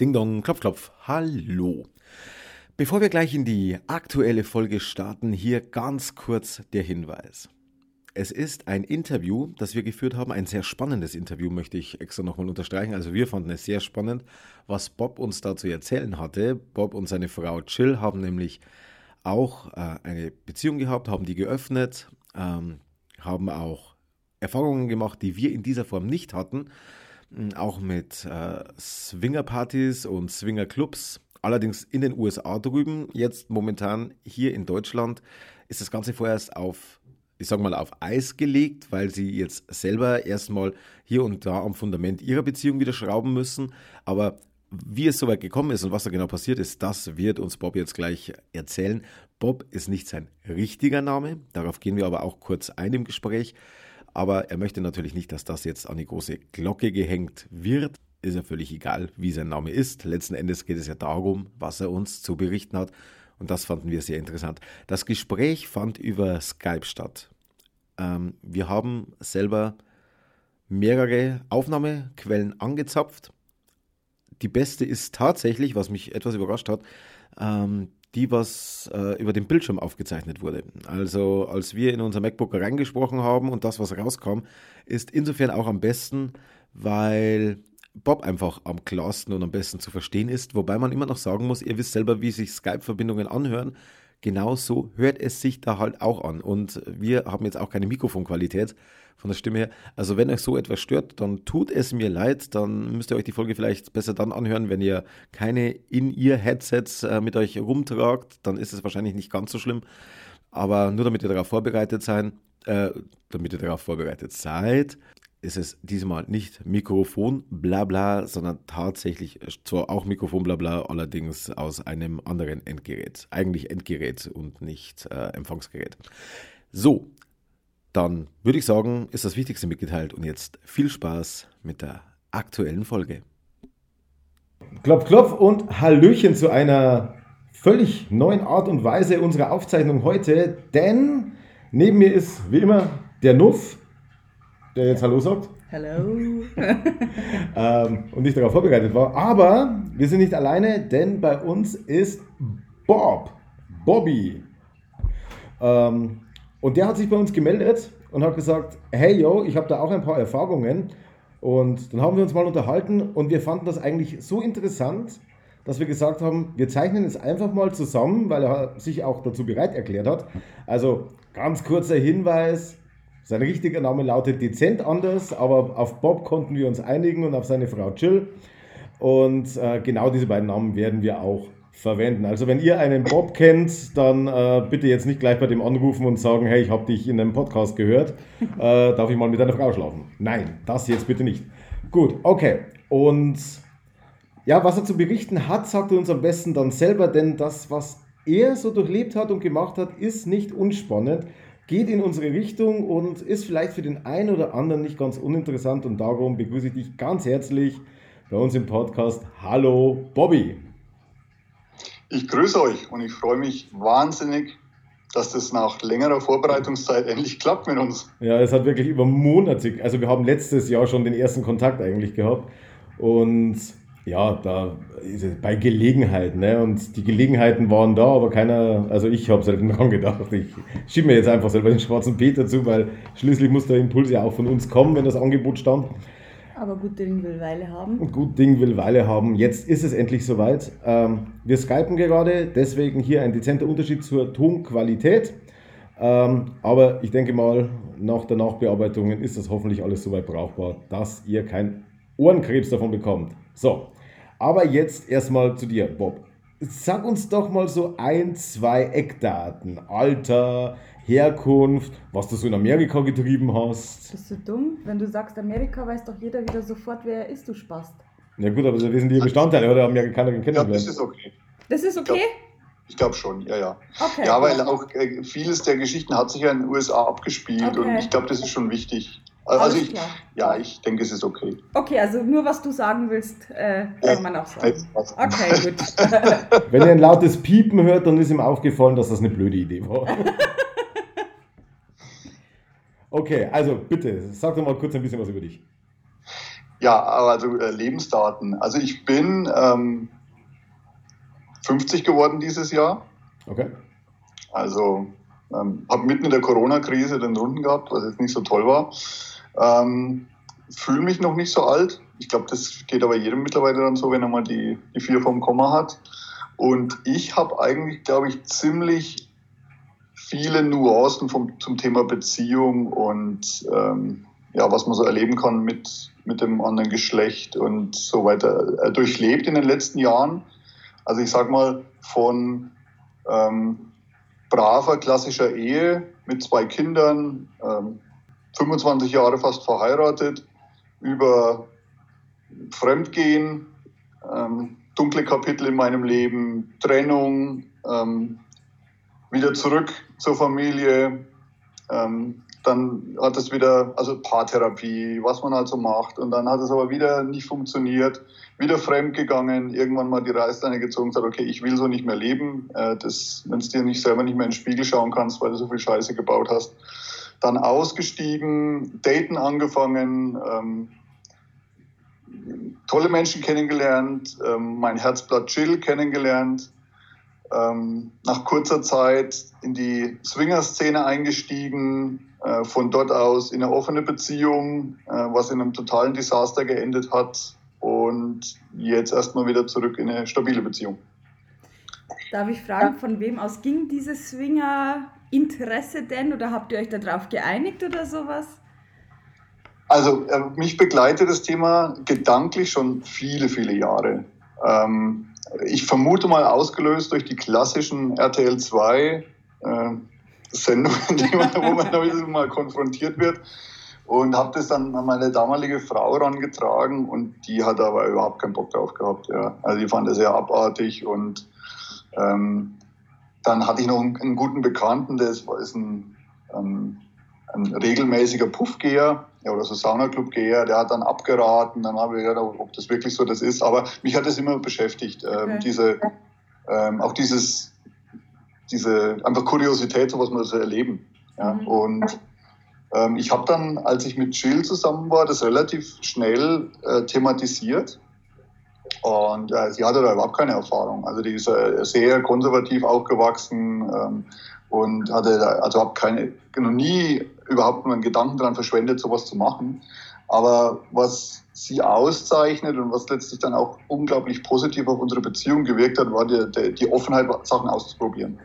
Ding Dong, Klopf, Klopf, hallo. Bevor wir gleich in die aktuelle Folge starten, hier ganz kurz der Hinweis. Es ist ein Interview, das wir geführt haben, ein sehr spannendes Interview, möchte ich extra nochmal unterstreichen. Also wir fanden es sehr spannend, was Bob uns da zu erzählen hatte. Bob und seine Frau Chill haben nämlich auch äh, eine Beziehung gehabt, haben die geöffnet, ähm, haben auch Erfahrungen gemacht, die wir in dieser Form nicht hatten. Auch mit äh, Swingerpartys und Swingerclubs allerdings in den USA drüben. Jetzt momentan hier in Deutschland ist das Ganze vorerst auf, ich sag mal, auf Eis gelegt, weil sie jetzt selber erstmal hier und da am Fundament ihrer Beziehung wieder schrauben müssen. Aber wie es soweit gekommen ist und was da genau passiert ist, das wird uns Bob jetzt gleich erzählen. Bob ist nicht sein richtiger Name, darauf gehen wir aber auch kurz ein im Gespräch. Aber er möchte natürlich nicht, dass das jetzt an die große Glocke gehängt wird ist ja völlig egal, wie sein Name ist. Letzten Endes geht es ja darum, was er uns zu berichten hat. Und das fanden wir sehr interessant. Das Gespräch fand über Skype statt. Ähm, wir haben selber mehrere Aufnahmequellen angezapft. Die beste ist tatsächlich, was mich etwas überrascht hat, ähm, die, was äh, über den Bildschirm aufgezeichnet wurde. Also als wir in unser MacBook reingesprochen haben und das, was rauskam, ist insofern auch am besten, weil Bob einfach am klarsten und am besten zu verstehen ist, wobei man immer noch sagen muss, ihr wisst selber, wie sich Skype-Verbindungen anhören. Genauso hört es sich da halt auch an. Und wir haben jetzt auch keine Mikrofonqualität von der Stimme her. Also wenn euch so etwas stört, dann tut es mir leid. Dann müsst ihr euch die Folge vielleicht besser dann anhören, wenn ihr keine In-Ear-Headsets äh, mit euch rumtragt. Dann ist es wahrscheinlich nicht ganz so schlimm. Aber nur damit ihr darauf vorbereitet seid, äh, damit ihr darauf vorbereitet seid, ist es diesmal nicht Mikrofon blabla, sondern tatsächlich zwar auch Mikrofon blabla, allerdings aus einem anderen Endgerät. Eigentlich Endgerät und nicht äh, Empfangsgerät. So, dann würde ich sagen, ist das Wichtigste mitgeteilt und jetzt viel Spaß mit der aktuellen Folge. Klopf, klopf und Hallöchen zu einer völlig neuen Art und Weise unserer Aufzeichnung heute, denn neben mir ist wie immer der Nuff der jetzt Hallo sagt. Hallo. ähm, und nicht darauf vorbereitet war. Aber wir sind nicht alleine, denn bei uns ist Bob, Bobby. Ähm, und der hat sich bei uns gemeldet und hat gesagt, hey yo, ich habe da auch ein paar Erfahrungen. Und dann haben wir uns mal unterhalten und wir fanden das eigentlich so interessant, dass wir gesagt haben, wir zeichnen es einfach mal zusammen, weil er sich auch dazu bereit erklärt hat. Also ganz kurzer Hinweis, sein richtiger Name lautet dezent anders, aber auf Bob konnten wir uns einigen und auf seine Frau Jill. Und äh, genau diese beiden Namen werden wir auch verwenden. Also wenn ihr einen Bob kennt, dann äh, bitte jetzt nicht gleich bei dem anrufen und sagen, hey, ich habe dich in einem Podcast gehört, äh, darf ich mal mit deiner Frau schlafen? Nein, das jetzt bitte nicht. Gut, okay. Und ja, was er zu berichten hat, sagt er uns am besten dann selber, denn das, was er so durchlebt hat und gemacht hat, ist nicht unspannend geht in unsere Richtung und ist vielleicht für den einen oder anderen nicht ganz uninteressant und darum begrüße ich dich ganz herzlich bei uns im Podcast. Hallo Bobby. Ich grüße euch und ich freue mich wahnsinnig, dass das nach längerer Vorbereitungszeit endlich klappt mit uns. Ja, es hat wirklich über Monate, also wir haben letztes Jahr schon den ersten Kontakt eigentlich gehabt und ja, da bei Gelegenheit, ne? Und die Gelegenheiten waren da, aber keiner, also ich habe selten dran gedacht. Ich schiebe mir jetzt einfach selber den schwarzen Peter zu, weil schließlich muss der Impuls ja auch von uns kommen, wenn das Angebot stand. Aber gut Ding will Weile haben. Gut Ding will Weile haben. Jetzt ist es endlich soweit. Ähm, wir skypen gerade, deswegen hier ein dezenter Unterschied zur Tonqualität. Ähm, aber ich denke mal, nach der Nachbearbeitung ist das hoffentlich alles soweit brauchbar, dass ihr kein Ohrenkrebs davon bekommt. So, aber jetzt erstmal zu dir, Bob. Sag uns doch mal so ein, zwei Eckdaten. Alter, Herkunft, was du so in Amerika getrieben hast. Bist du dumm? Wenn du sagst Amerika, weiß doch jeder wieder sofort, wer er ist, du Spast. Ja gut, aber das sind die Bestandteile, oder? Amerikaner kennengelernt. Ja, das ist okay. Das ist okay? Ich glaube glaub schon, ja, ja. Okay. Ja, weil auch äh, vieles der Geschichten hat sich ja in den USA abgespielt okay. und ich glaube, das ist schon wichtig. Also ich, ja, ich denke, es ist okay. Okay, also nur was du sagen willst, äh, kann man auch sagen. Okay, gut. Wenn ihr ein lautes Piepen hört, dann ist ihm aufgefallen, dass das eine blöde Idee war. Okay, also bitte, sag doch mal kurz ein bisschen was über dich. ja, also äh, Lebensdaten. Also ich bin ähm, 50 geworden dieses Jahr. Okay. Also ähm, habe mitten in der Corona-Krise den Runden gehabt, was jetzt nicht so toll war. Ähm, Fühle mich noch nicht so alt. Ich glaube, das geht aber jedem mittlerweile dann so, wenn er mal die, die vier vom Komma hat. Und ich habe eigentlich, glaube ich, ziemlich viele Nuancen vom, zum Thema Beziehung und ähm, ja, was man so erleben kann mit, mit dem anderen Geschlecht und so weiter äh, durchlebt in den letzten Jahren. Also ich sag mal, von ähm, braver, klassischer Ehe mit zwei Kindern, ähm, 25 Jahre fast verheiratet, über Fremdgehen, ähm, dunkle Kapitel in meinem Leben, Trennung, ähm, wieder zurück zur Familie, ähm, dann hat es wieder, also Paartherapie, was man also macht. Und dann hat es aber wieder nicht funktioniert, wieder fremd gegangen, irgendwann mal die Reißleine gezogen gesagt, okay, ich will so nicht mehr leben. Äh, Wenn es dir nicht selber nicht mehr in den Spiegel schauen kannst, weil du so viel Scheiße gebaut hast. Dann ausgestiegen, Daten angefangen, ähm, tolle Menschen kennengelernt, ähm, mein Herzblatt Chill kennengelernt, ähm, nach kurzer Zeit in die Swinger-Szene eingestiegen, äh, von dort aus in eine offene Beziehung, äh, was in einem totalen Desaster geendet hat und jetzt erstmal wieder zurück in eine stabile Beziehung. Darf ich fragen, von wem aus ging dieses Swinger-Interesse denn oder habt ihr euch darauf geeinigt oder sowas? Also äh, mich begleitet das Thema gedanklich schon viele, viele Jahre. Ähm, ich vermute mal ausgelöst durch die klassischen RTL 2 äh, Sendungen, man, wo man damit mal konfrontiert wird. Und habe das dann an meine damalige Frau herangetragen und die hat aber überhaupt keinen Bock drauf gehabt. Ja. Also die fand das sehr abartig und ähm, dann hatte ich noch einen, einen guten Bekannten, der ist, ist ein, ein, ein regelmäßiger Puffgeher ja, oder so Saunaclub-Geher, der hat dann abgeraten, dann habe ich gedacht, ob das wirklich so das ist. Aber mich hat das immer beschäftigt, ähm, okay. diese, ähm, auch dieses, diese einfach Kuriosität, so was man so erleben. Ja. Mhm. Und ähm, ich habe dann, als ich mit Jill zusammen war, das relativ schnell äh, thematisiert. Und äh, sie hatte da überhaupt keine Erfahrung. Also die ist äh, sehr konservativ aufgewachsen ähm, und hatte da, also habe keine, noch nie überhaupt nur einen Gedanken daran verschwendet, sowas zu machen. Aber was sie auszeichnet und was letztlich dann auch unglaublich positiv auf unsere Beziehung gewirkt hat, war die, die, die Offenheit, Sachen auszuprobieren.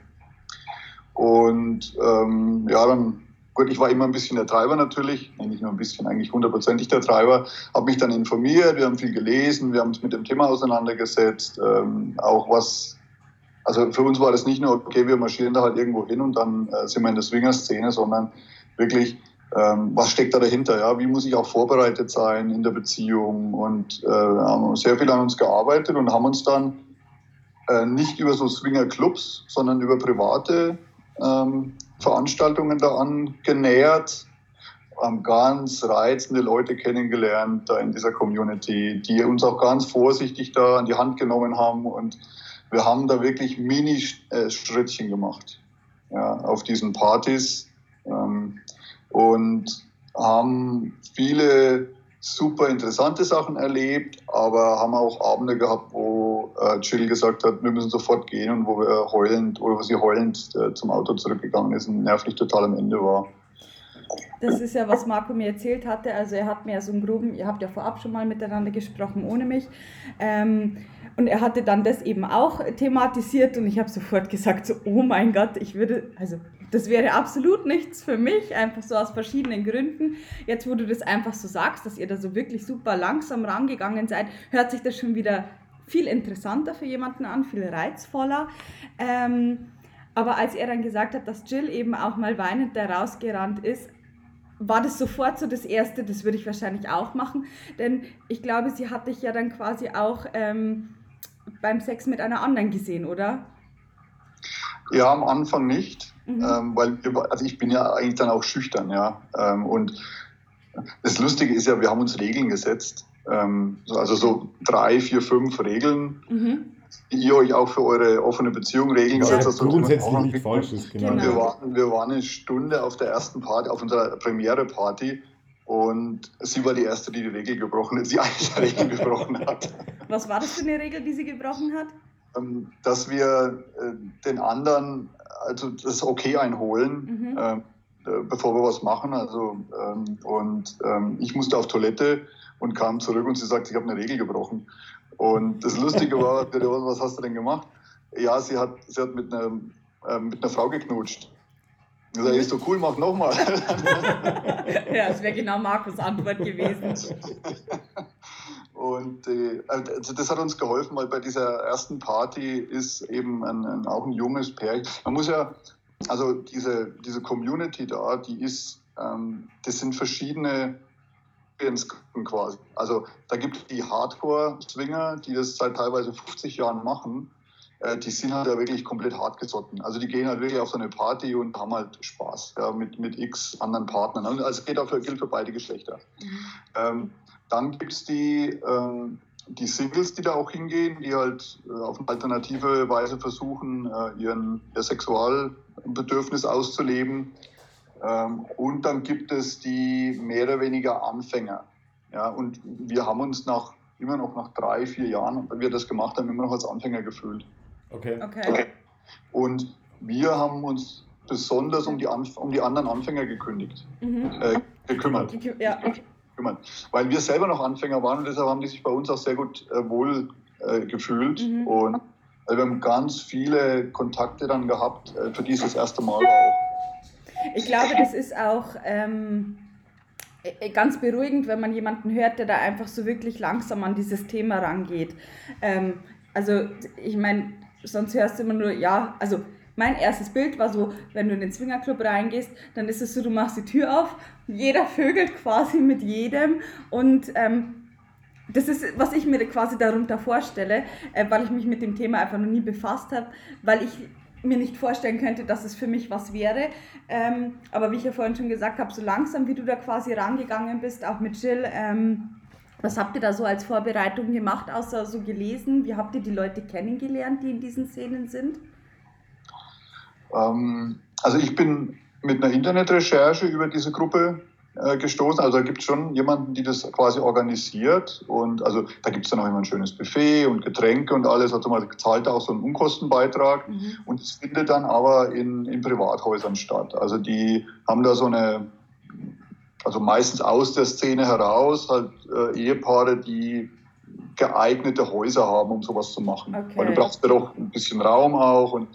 Und ähm, ja, dann, gut, ich war immer ein bisschen der Treiber natürlich, nicht nur ein bisschen, eigentlich hundertprozentig der Treiber, habe mich dann informiert, wir haben viel gelesen, wir haben uns mit dem Thema auseinandergesetzt, ähm, auch was also für uns war das nicht nur, okay, wir marschieren da halt irgendwo hin und dann äh, sind wir in der Swinger-Szene, sondern wirklich, ähm, was steckt da dahinter? Ja? Wie muss ich auch vorbereitet sein in der Beziehung? Und äh, haben sehr viel an uns gearbeitet und haben uns dann äh, nicht über so Swinger-Clubs, sondern über private ähm, Veranstaltungen da angenähert, haben ganz reizende Leute kennengelernt da in dieser Community, die uns auch ganz vorsichtig da an die Hand genommen haben. Und wir haben da wirklich Mini-Schrittchen gemacht ja, auf diesen Partys. Ähm, und haben viele super interessante Sachen erlebt, aber haben auch Abende gehabt, wo äh, Jill gesagt hat, wir müssen sofort gehen und wo wir heulend oder wo sie heulend äh, zum Auto zurückgegangen ist und nervlich total am Ende war. Das ist ja, was Marco mir erzählt hatte. Also er hat mir so einen groben, ihr habt ja vorab schon mal miteinander gesprochen ohne mich. Ähm, und er hatte dann das eben auch thematisiert und ich habe sofort gesagt, so, oh mein Gott, ich würde, also das wäre absolut nichts für mich, einfach so aus verschiedenen Gründen. Jetzt, wo du das einfach so sagst, dass ihr da so wirklich super langsam rangegangen seid, hört sich das schon wieder viel interessanter für jemanden an, viel reizvoller. Ähm, aber als er dann gesagt hat, dass Jill eben auch mal weinend da rausgerannt ist, war das sofort so das Erste, das würde ich wahrscheinlich auch machen. Denn ich glaube, sie hat dich ja dann quasi auch ähm, beim Sex mit einer anderen gesehen, oder? Ja, am Anfang nicht, mhm. ähm, weil also ich bin ja eigentlich dann auch schüchtern, ja. Ähm, und das Lustige ist ja, wir haben uns Regeln gesetzt, ähm, also so drei, vier, fünf Regeln. Mhm die ihr euch auch für eure offene Beziehung regeln ja, setzt. grundsätzlich nicht falsch ist, genau. Wir, waren, wir waren eine Stunde auf der ersten Party, auf unserer Premiere-Party Und sie war die Erste, die die Regel gebrochen hat, die eine Regel gebrochen hat. Was war das für eine Regel, die sie gebrochen hat? Ähm, dass wir äh, den anderen also das Okay einholen, mhm. äh, bevor wir was machen. Also, ähm, und ähm, ich musste auf Toilette und kam zurück und sie sagt, ich habe eine Regel gebrochen. Und das Lustige war, was hast du denn gemacht? Ja, sie hat, sie hat mit, einer, äh, mit einer Frau geknutscht. Ich sage, ist doch cool, mach nochmal. ja, das wäre genau Markus' Antwort gewesen. Und äh, also das hat uns geholfen, weil bei dieser ersten Party ist eben ein, ein, auch ein junges Pärchen. Man muss ja, also diese, diese Community da, die ist, ähm, das sind verschiedene quasi. Also da gibt es die Hardcore-Swinger, die das seit teilweise 50 Jahren machen. Äh, die sind halt ja wirklich komplett hart gesotten. Also die gehen halt wirklich auf so eine Party und haben halt Spaß ja, mit, mit x anderen Partnern. Also es geht auch für, gilt für beide Geschlechter. Mhm. Ähm, dann gibt es die, ähm, die Singles, die da auch hingehen, die halt äh, auf eine alternative Weise versuchen, äh, ihren, ihr Sexualbedürfnis auszuleben. Ähm, und dann gibt es die mehr oder weniger Anfänger. Ja, und wir haben uns nach immer noch nach drei, vier Jahren, weil wir das gemacht haben, immer noch als Anfänger gefühlt. Okay. okay. Und wir haben uns besonders um die, Anf um die anderen Anfänger gekündigt, mhm. äh, gekümmert. Ja. Gekümmert. Weil wir selber noch Anfänger waren und deshalb haben die sich bei uns auch sehr gut äh, wohl äh, gefühlt. Mhm. Und äh, wir haben ganz viele Kontakte dann gehabt, äh, für dieses erste Mal auch. Ich glaube, das ist auch. Ähm ganz beruhigend, wenn man jemanden hört, der da einfach so wirklich langsam an dieses Thema rangeht. Ähm, also ich meine, sonst hörst du immer nur, ja, also mein erstes Bild war so, wenn du in den Swingerclub reingehst, dann ist es so, du machst die Tür auf, jeder vögelt quasi mit jedem und ähm, das ist, was ich mir quasi darunter vorstelle, äh, weil ich mich mit dem Thema einfach noch nie befasst habe, weil ich mir nicht vorstellen könnte, dass es für mich was wäre. Ähm, aber wie ich ja vorhin schon gesagt habe, so langsam, wie du da quasi rangegangen bist, auch mit Jill, ähm, was habt ihr da so als Vorbereitung gemacht, außer so gelesen? Wie habt ihr die Leute kennengelernt, die in diesen Szenen sind? Ähm, also ich bin mit einer Internetrecherche über diese Gruppe äh, gestoßen. Also da gibt es schon jemanden, die das quasi organisiert. Und also da gibt es dann auch immer ein schönes Buffet und Getränke und alles. Also man zahlt auch so einen Unkostenbeitrag. Mhm. Und es findet dann aber in, in Privathäusern statt. Also die haben da so eine also meistens aus der Szene heraus, halt äh, Ehepaare, die geeignete Häuser haben, um sowas zu machen. Okay. Weil du brauchst ja doch ein bisschen Raum auch und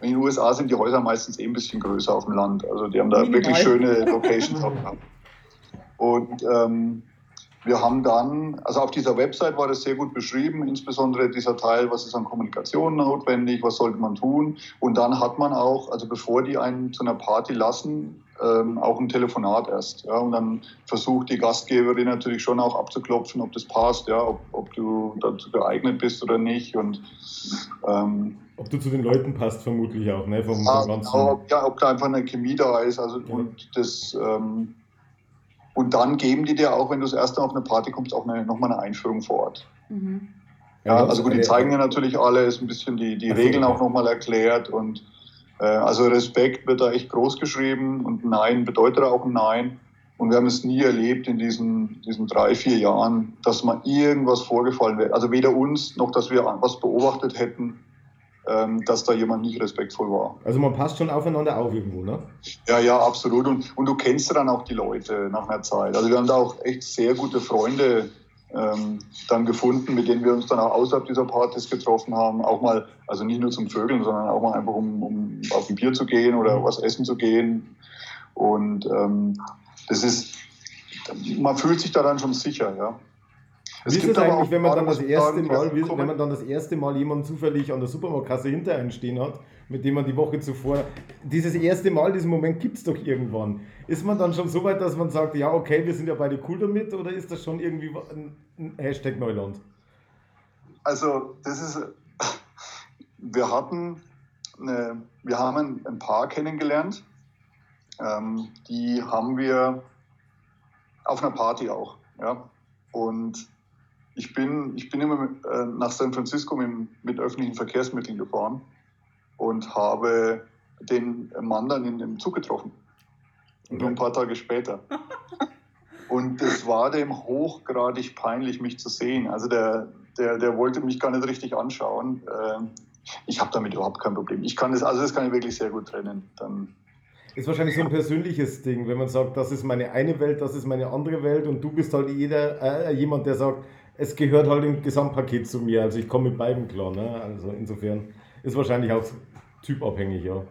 in den USA sind die Häuser meistens eh ein bisschen größer auf dem Land. Also die haben da Minimal. wirklich schöne Locations auch gehabt. Und ähm, wir haben dann, also auf dieser Website war das sehr gut beschrieben, insbesondere dieser Teil, was ist an Kommunikation notwendig, was sollte man tun. Und dann hat man auch, also bevor die einen zu einer Party lassen, ähm, auch ein Telefonat erst. Ja, und dann versucht die Gastgeberin natürlich schon auch abzuklopfen, ob das passt, ja, ob, ob du dazu geeignet bist oder nicht. Und, ähm, ob du zu den Leuten passt, vermutlich auch, ne? Vom, ja, ganzen... ob, ja, ob da einfach eine Chemie da ist. Also, ja. und, das, ähm, und dann geben die dir auch, wenn du das erste Mal auf eine Party kommst, auch eine, nochmal eine Einführung vor Ort. Mhm. Ja, also gut, die zeigen dir natürlich alles, ein bisschen die, die Regeln auch nochmal erklärt und äh, also Respekt wird da echt groß geschrieben und Nein bedeutet auch Nein. Und wir haben es nie erlebt in diesen, diesen drei, vier Jahren, dass mal irgendwas vorgefallen wäre. Also weder uns noch, dass wir was beobachtet hätten, ähm, dass da jemand nicht respektvoll war. Also man passt schon aufeinander auf irgendwo, ne? Ja, ja, absolut. Und, und du kennst dann auch die Leute nach einer Zeit. Also wir haben da auch echt sehr gute Freunde ähm, dann gefunden, mit denen wir uns dann auch außerhalb dieser Partys getroffen haben. Auch mal, also nicht nur zum Vögeln, sondern auch mal einfach, um, um auf ein Bier zu gehen oder mhm. was essen zu gehen. Und ähm, das ist, man fühlt sich da dann schon sicher, ja. Es wie ist es eigentlich, wenn man dann das erste Mal, wenn man dann das erste Mal jemanden zufällig an der Supermarktkasse hinter einen stehen hat, mit dem man die Woche zuvor, dieses erste Mal, diesen Moment gibt es doch irgendwann. Ist man dann schon so weit, dass man sagt, ja, okay, wir sind ja beide cool damit, oder ist das schon irgendwie ein Hashtag Neuland? Also, das ist, wir hatten, eine, wir haben ein Paar kennengelernt, ähm, die haben wir auf einer Party auch, ja, und ich bin, ich bin immer äh, nach San Francisco mit, mit, öffentlichen Verkehrsmitteln gefahren und habe den Mann dann in dem Zug getroffen. Und ein paar Tage später. Und es war dem hochgradig peinlich, mich zu sehen. Also der, der, der wollte mich gar nicht richtig anschauen. Ähm, ich habe damit überhaupt kein Problem. Ich kann das, also das kann ich wirklich sehr gut trennen. Dann ist wahrscheinlich so ein persönliches Ding, wenn man sagt, das ist meine eine Welt, das ist meine andere Welt und du bist halt jeder, äh, jemand, der sagt, es gehört halt im Gesamtpaket zu mir, also ich komme mit beiden klar. Ne? Also insofern ist wahrscheinlich auch typabhängig, ja.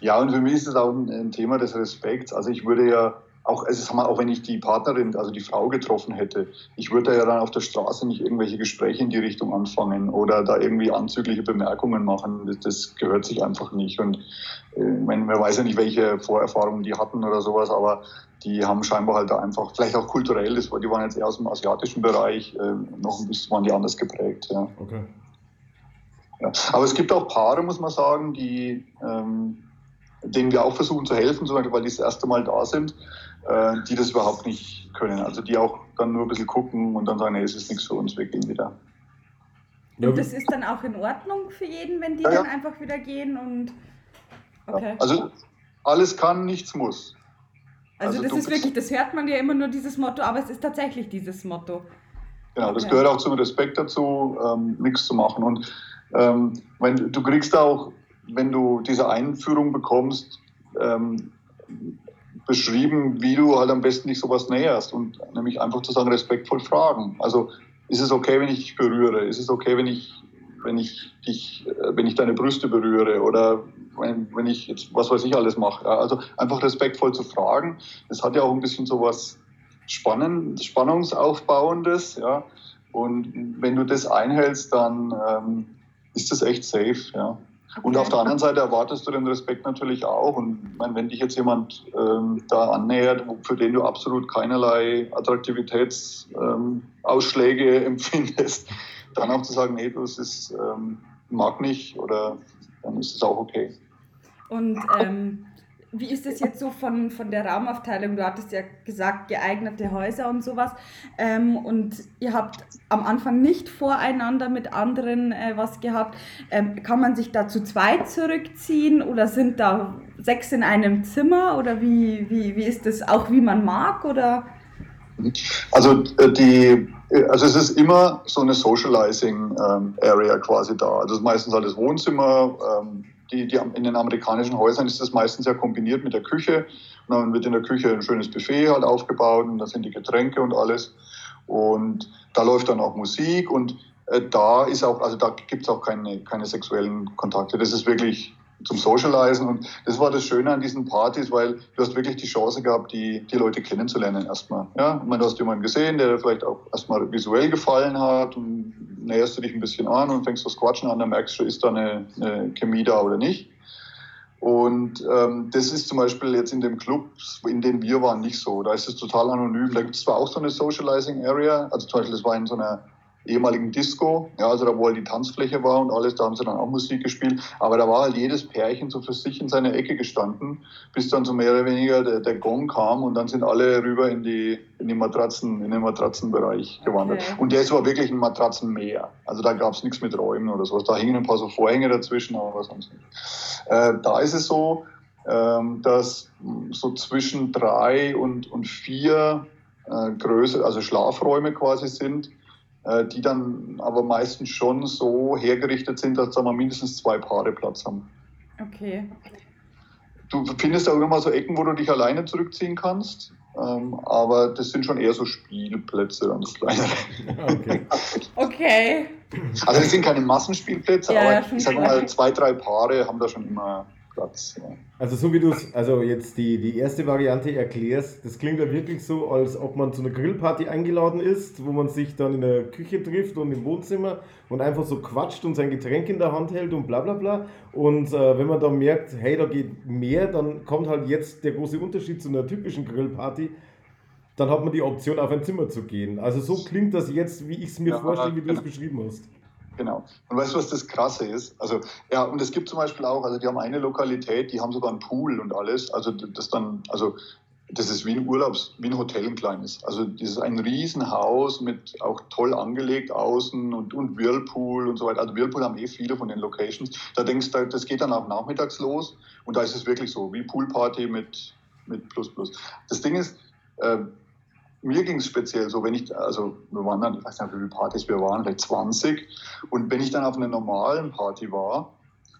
Ja, und für mich ist es auch ein Thema des Respekts. Also ich würde ja auch, also auch wenn ich die Partnerin, also die Frau getroffen hätte, ich würde ja dann auf der Straße nicht irgendwelche Gespräche in die Richtung anfangen oder da irgendwie anzügliche Bemerkungen machen. Das, das gehört sich einfach nicht. Und äh, man, man weiß ja nicht, welche Vorerfahrungen die hatten oder sowas, aber die haben scheinbar halt da einfach, vielleicht auch kulturell, das, die waren jetzt eher aus dem asiatischen Bereich, äh, noch ein bisschen waren die anders geprägt. Ja. Okay. Ja. Aber es gibt auch Paare, muss man sagen, die, ähm, denen wir auch versuchen zu helfen, zum Beispiel, weil die das erste Mal da sind äh, die das überhaupt nicht können. Also die auch dann nur ein bisschen gucken und dann sagen, nee, es ist nichts für uns, wir gehen wieder. Und das ist dann auch in Ordnung für jeden, wenn die ja, dann ja. einfach wieder gehen und okay. Also alles kann, nichts muss. Also, also das ist wirklich, das hört man ja immer nur dieses Motto, aber es ist tatsächlich dieses Motto. Genau, das okay. gehört auch zum Respekt dazu, ähm, nichts zu machen. Und ähm, wenn, du kriegst auch, wenn du diese Einführung bekommst, ähm, beschrieben, wie du halt am besten dich sowas näherst und nämlich einfach zu sagen, respektvoll fragen. Also ist es okay, wenn ich dich berühre? Ist es okay, wenn ich, wenn ich dich, äh, wenn ich deine Brüste berühre oder wenn, wenn ich jetzt, was weiß ich alles mache? Also einfach respektvoll zu fragen. Das hat ja auch ein bisschen so was Spannend, Spannungsaufbauendes, ja. Und wenn du das einhältst, dann ähm, ist das echt safe, ja. Und auf der anderen Seite erwartest du den Respekt natürlich auch. Und meine, wenn dich jetzt jemand ähm, da annähert, für den du absolut keinerlei Attraktivitätsausschläge ähm, empfindest, dann auch zu sagen, nee, das ist, ähm, mag nicht oder dann ist es auch okay. Und ähm, wie ist das jetzt so von, von der Raumaufteilung? Du hattest ja gesagt, geeignete Häuser und sowas. Ähm, und ihr habt am Anfang nicht voreinander mit anderen äh, was gehabt. Ähm, kann man sich da zu zweit zurückziehen oder sind da sechs in einem Zimmer? Oder wie, wie, wie ist das auch, wie man mag? Oder? Also, äh, die, also es ist immer so eine Socializing ähm, Area quasi da. Also meistens halt das Wohnzimmer. Ähm, die, die, in den amerikanischen Häusern ist das meistens ja kombiniert mit der Küche. Und dann wird in der Küche ein schönes Buffet halt aufgebaut und da sind die Getränke und alles. Und da läuft dann auch Musik und äh, da ist auch, also da gibt es auch keine, keine sexuellen Kontakte. Das ist wirklich zum Socializen. Und das war das Schöne an diesen Partys, weil du hast wirklich die Chance gehabt, die, die Leute kennenzulernen erstmal. Ja, ich meine, du hast jemanden gesehen, der vielleicht auch erstmal visuell gefallen hat und näherst du dich ein bisschen an und fängst das Quatschen an, dann merkst du, ist da eine, eine Chemie da oder nicht. Und ähm, das ist zum Beispiel jetzt in dem Club, in dem wir waren, nicht so. Da ist es total anonym. Da gibt es zwar auch so eine Socializing Area, also zum Beispiel, das war in so einer ehemaligen Disco, ja, also da wo halt die Tanzfläche war und alles, da haben sie dann auch Musik gespielt, aber da war halt jedes Pärchen so für sich in seiner Ecke gestanden, bis dann so mehr oder weniger der, der Gong kam und dann sind alle rüber in die, in die Matratzen, in den Matratzenbereich gewandert. Okay. Und der war wirklich ein Matratzenmeer, also da gab es nichts mit Räumen oder sowas, da hingen ein paar so Vorhänge dazwischen, aber sonst nicht. Äh, da ist es so, ähm, dass so zwischen drei und, und vier äh, Größe, also Schlafräume quasi sind, die dann aber meistens schon so hergerichtet sind, dass da mal mindestens zwei Paare Platz haben. Okay. Du findest auch immer so Ecken, wo du dich alleine zurückziehen kannst, ähm, aber das sind schon eher so Spielplätze, dann so kleinere. Okay. okay. Also es sind keine Massenspielplätze, ja, aber ich sag mal, zwei, drei Paare haben da schon immer Platz. Ja. Also so wie du es, also jetzt die, die erste Variante erklärst, das klingt ja wirklich so, als ob man zu einer Grillparty eingeladen ist, wo man sich dann in der Küche trifft und im Wohnzimmer und einfach so quatscht und sein Getränk in der Hand hält und bla bla bla. Und äh, wenn man dann merkt, hey, da geht mehr, dann kommt halt jetzt der große Unterschied zu einer typischen Grillparty. Dann hat man die Option, auf ein Zimmer zu gehen. Also so klingt das jetzt, wie ich es mir ja, vorstelle, wie du es genau. beschrieben hast. Genau. Und weißt du, was das Krasse ist? Also, ja, und es gibt zum Beispiel auch, also die haben eine Lokalität, die haben sogar einen Pool und alles. Also das dann, also das ist wie ein Urlaubs, wie ein Hotel ein kleines. Also das ist ein Riesenhaus mit auch toll angelegt außen und, und Whirlpool und so weiter. Also Whirlpool haben eh viele von den Locations. Da denkst du, das geht dann auch nachmittags los und da ist es wirklich so, wie Poolparty mit, mit Plus Plus. Das Ding ist, äh, mir ging es speziell so, wenn ich, also wir waren dann, ich weiß nicht, wie viele Partys wir waren, vielleicht 20. Und wenn ich dann auf einer normalen Party war,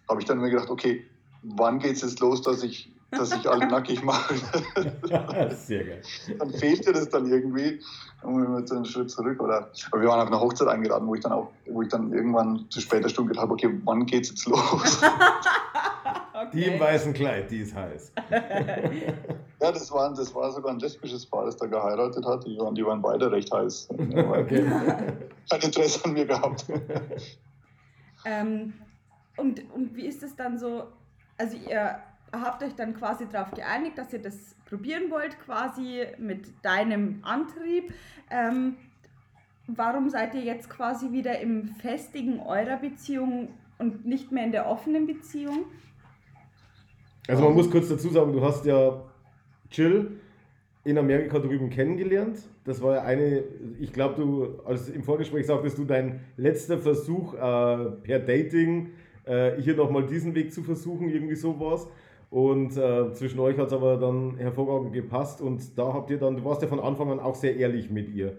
habe ich dann mir gedacht, okay, wann geht es jetzt los, dass ich, dass ich alle nackig mache? Sehr geil. Dann fehlte das dann irgendwie. Und wir jetzt einen Schritt zurück. Oder, aber wir waren auf einer Hochzeit eingeladen, wo ich dann auch, wo ich dann irgendwann zu später Stunde gedacht habe, okay, wann geht es jetzt los? Die im weißen Kleid, die ist heiß. ja, das, waren, das war sogar ein lesbisches Paar, das da geheiratet hat. Die waren, die waren beide recht heiß. Okay. Kein Interesse an mir gehabt. Ähm, und, und wie ist es dann so? Also, ihr habt euch dann quasi darauf geeinigt, dass ihr das probieren wollt, quasi mit deinem Antrieb. Ähm, warum seid ihr jetzt quasi wieder im Festigen eurer Beziehung und nicht mehr in der offenen Beziehung? Also man muss kurz dazu sagen, du hast ja Jill in Amerika drüben kennengelernt. Das war ja eine, ich glaube, du, als im Vorgespräch sagtest du, dein letzter Versuch äh, per Dating, äh, hier nochmal diesen Weg zu versuchen, irgendwie sowas. Und äh, zwischen euch hat es aber dann hervorragend gepasst und da habt ihr dann, du warst ja von Anfang an auch sehr ehrlich mit ihr.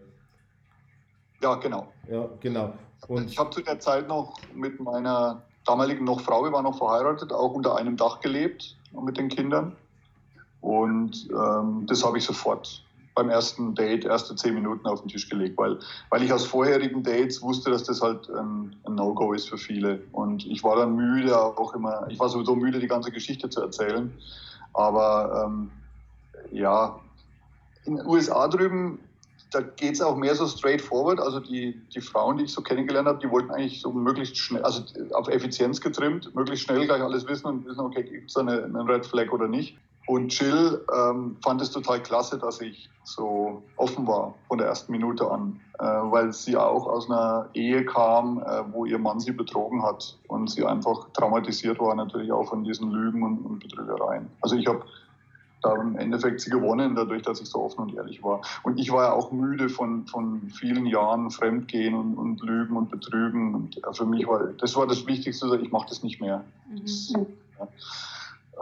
Ja, genau. Ja, genau. Und ich habe zu der Zeit noch mit meiner damaligen noch Frau, wir waren noch verheiratet, auch unter einem Dach gelebt mit den Kindern. Und ähm, das habe ich sofort beim ersten Date, erste zehn Minuten auf den Tisch gelegt, weil, weil ich aus vorherigen Dates wusste, dass das halt ein, ein No-Go ist für viele. Und ich war dann müde, auch immer, ich war sowieso müde, die ganze Geschichte zu erzählen. Aber ähm, ja, in den USA drüben da geht es auch mehr so straightforward. Also die, die Frauen, die ich so kennengelernt habe, die wollten eigentlich so möglichst schnell, also auf Effizienz getrimmt, möglichst schnell gleich alles wissen und wissen, okay, gibt es eine, einen Red Flag oder nicht. Und Jill ähm, fand es total klasse, dass ich so offen war von der ersten Minute an, äh, weil sie auch aus einer Ehe kam, äh, wo ihr Mann sie betrogen hat und sie einfach traumatisiert war natürlich auch von diesen Lügen und, und Betrügereien. Also ich habe da im Endeffekt sie gewonnen, dadurch, dass ich so offen und ehrlich war. Und ich war ja auch müde von, von vielen Jahren Fremdgehen und, und Lügen und Betrügen. Und für mich war das war das Wichtigste, ich mache das nicht mehr. Mhm. Das, ja.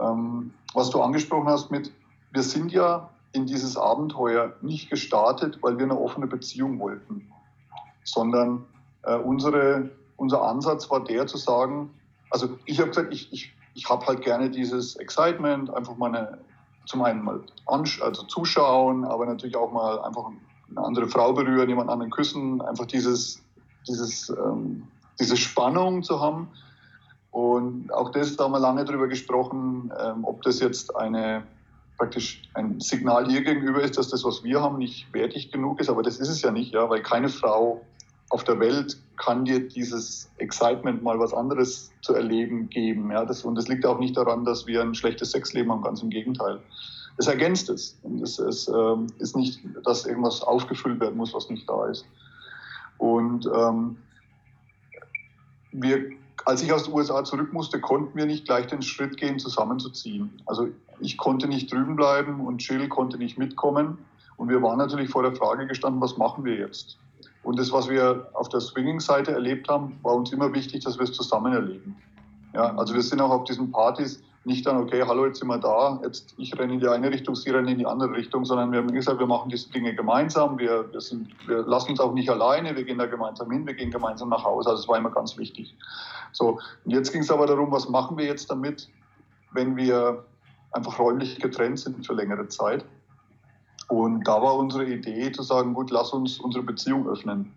ähm, was du angesprochen hast mit, wir sind ja in dieses Abenteuer nicht gestartet, weil wir eine offene Beziehung wollten, sondern äh, unsere, unser Ansatz war der zu sagen, also ich habe gesagt, ich, ich, ich habe halt gerne dieses Excitement, einfach meine zum einen mal also zuschauen, aber natürlich auch mal einfach eine andere Frau berühren, jemand anderen küssen, einfach dieses, dieses, ähm, diese Spannung zu haben. Und auch das, da haben wir lange drüber gesprochen, ähm, ob das jetzt eine praktisch ein Signal ihr gegenüber ist, dass das, was wir haben, nicht wertig genug ist. Aber das ist es ja nicht, ja, weil keine Frau auf der Welt kann dir dieses Excitement mal was anderes zu erleben geben. Ja, das, und das liegt auch nicht daran, dass wir ein schlechtes Sexleben haben, ganz im Gegenteil. Es ergänzt es. Und es, es ähm, ist nicht, dass irgendwas aufgefüllt werden muss, was nicht da ist. Und ähm, wir, als ich aus den USA zurück musste, konnten wir nicht gleich den Schritt gehen, zusammenzuziehen. Also ich konnte nicht drüben bleiben und Jill konnte nicht mitkommen. Und wir waren natürlich vor der Frage gestanden, was machen wir jetzt? Und das, was wir auf der Swinging-Seite erlebt haben, war uns immer wichtig, dass wir es zusammen erleben. Ja, also wir sind auch auf diesen Partys nicht dann, okay, hallo, jetzt sind wir da, jetzt ich renne in die eine Richtung, Sie rennen in die andere Richtung, sondern wir haben gesagt, wir machen diese Dinge gemeinsam, wir, wir, sind, wir lassen uns auch nicht alleine, wir gehen da gemeinsam hin, wir gehen gemeinsam nach Hause, also das war immer ganz wichtig. So, und jetzt ging es aber darum, was machen wir jetzt damit, wenn wir einfach räumlich getrennt sind für längere Zeit. Und da war unsere Idee zu sagen, gut, lass uns unsere Beziehung öffnen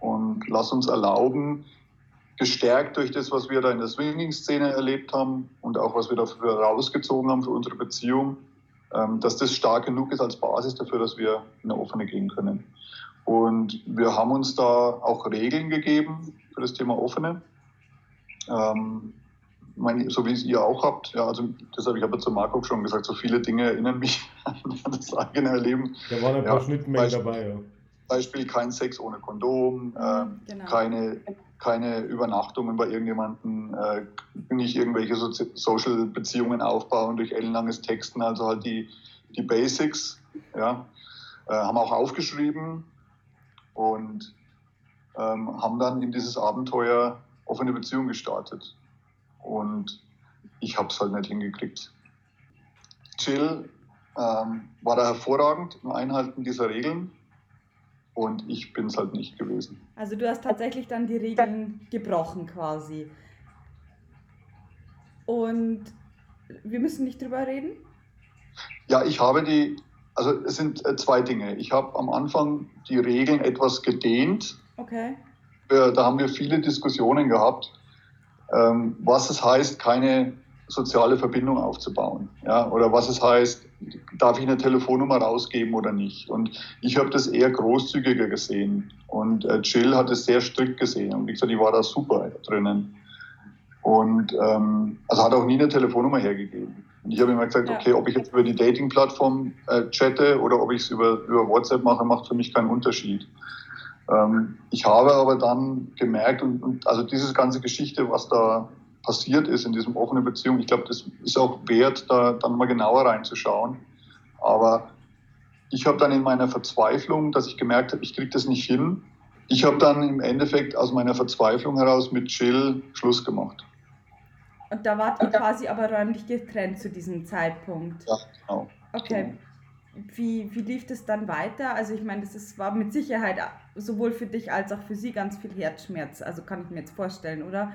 und lass uns erlauben, gestärkt durch das, was wir da in der Swinging-Szene erlebt haben und auch was wir dafür rausgezogen haben für unsere Beziehung, ähm, dass das stark genug ist als Basis dafür, dass wir in eine offene gehen können. Und wir haben uns da auch Regeln gegeben für das Thema offene. Ähm, meine, so wie es ihr auch habt. Ja, also deshalb, ich habe ja zu Marco schon gesagt, so viele Dinge erinnern mich an das eigene Erleben. Da waren ein paar ja, Schnittmengen dabei. Ja. Beispiel kein Sex ohne Kondom, äh, genau. keine, keine Übernachtungen bei irgendjemandem, äh, nicht irgendwelche so Social-Beziehungen aufbauen durch ellenlanges Texten, also halt die, die Basics. Ja, äh, haben auch aufgeschrieben und ähm, haben dann in dieses Abenteuer offene Beziehung gestartet. Und ich habe es halt nicht hingekriegt. Jill ähm, war da hervorragend im Einhalten dieser Regeln. und ich bin es halt nicht gewesen. Also du hast tatsächlich dann die Regeln gebrochen quasi. Und wir müssen nicht drüber reden? Ja, ich habe die, also es sind äh, zwei Dinge. Ich habe am Anfang die Regeln etwas gedehnt. Okay. Äh, da haben wir viele Diskussionen gehabt, ähm, was es heißt, keine soziale Verbindung aufzubauen. Ja, oder was es heißt, darf ich eine Telefonnummer rausgeben oder nicht. Und ich habe das eher großzügiger gesehen. Und äh, Jill hat es sehr strikt gesehen. Und wie gesagt, die war da super drinnen. Und ähm, also hat auch nie eine Telefonnummer hergegeben. Und ich habe immer gesagt, okay, ob ich jetzt über die Dating-Plattform äh, chatte oder ob ich es über, über WhatsApp mache, macht für mich keinen Unterschied. Ähm, ich habe aber dann gemerkt, und, und also diese ganze Geschichte, was da passiert ist in diesem offenen Beziehung. Ich glaube, das ist auch wert, da dann mal genauer reinzuschauen. Aber ich habe dann in meiner Verzweiflung, dass ich gemerkt habe, ich kriege das nicht hin, ich habe dann im Endeffekt aus meiner Verzweiflung heraus mit Jill Schluss gemacht. Und da wart ihr quasi aber räumlich getrennt zu diesem Zeitpunkt. Ja, genau. Okay. Wie, wie lief das dann weiter? Also ich meine, das ist, war mit Sicherheit sowohl für dich als auch für sie ganz viel Herzschmerz. Also kann ich mir jetzt vorstellen, oder?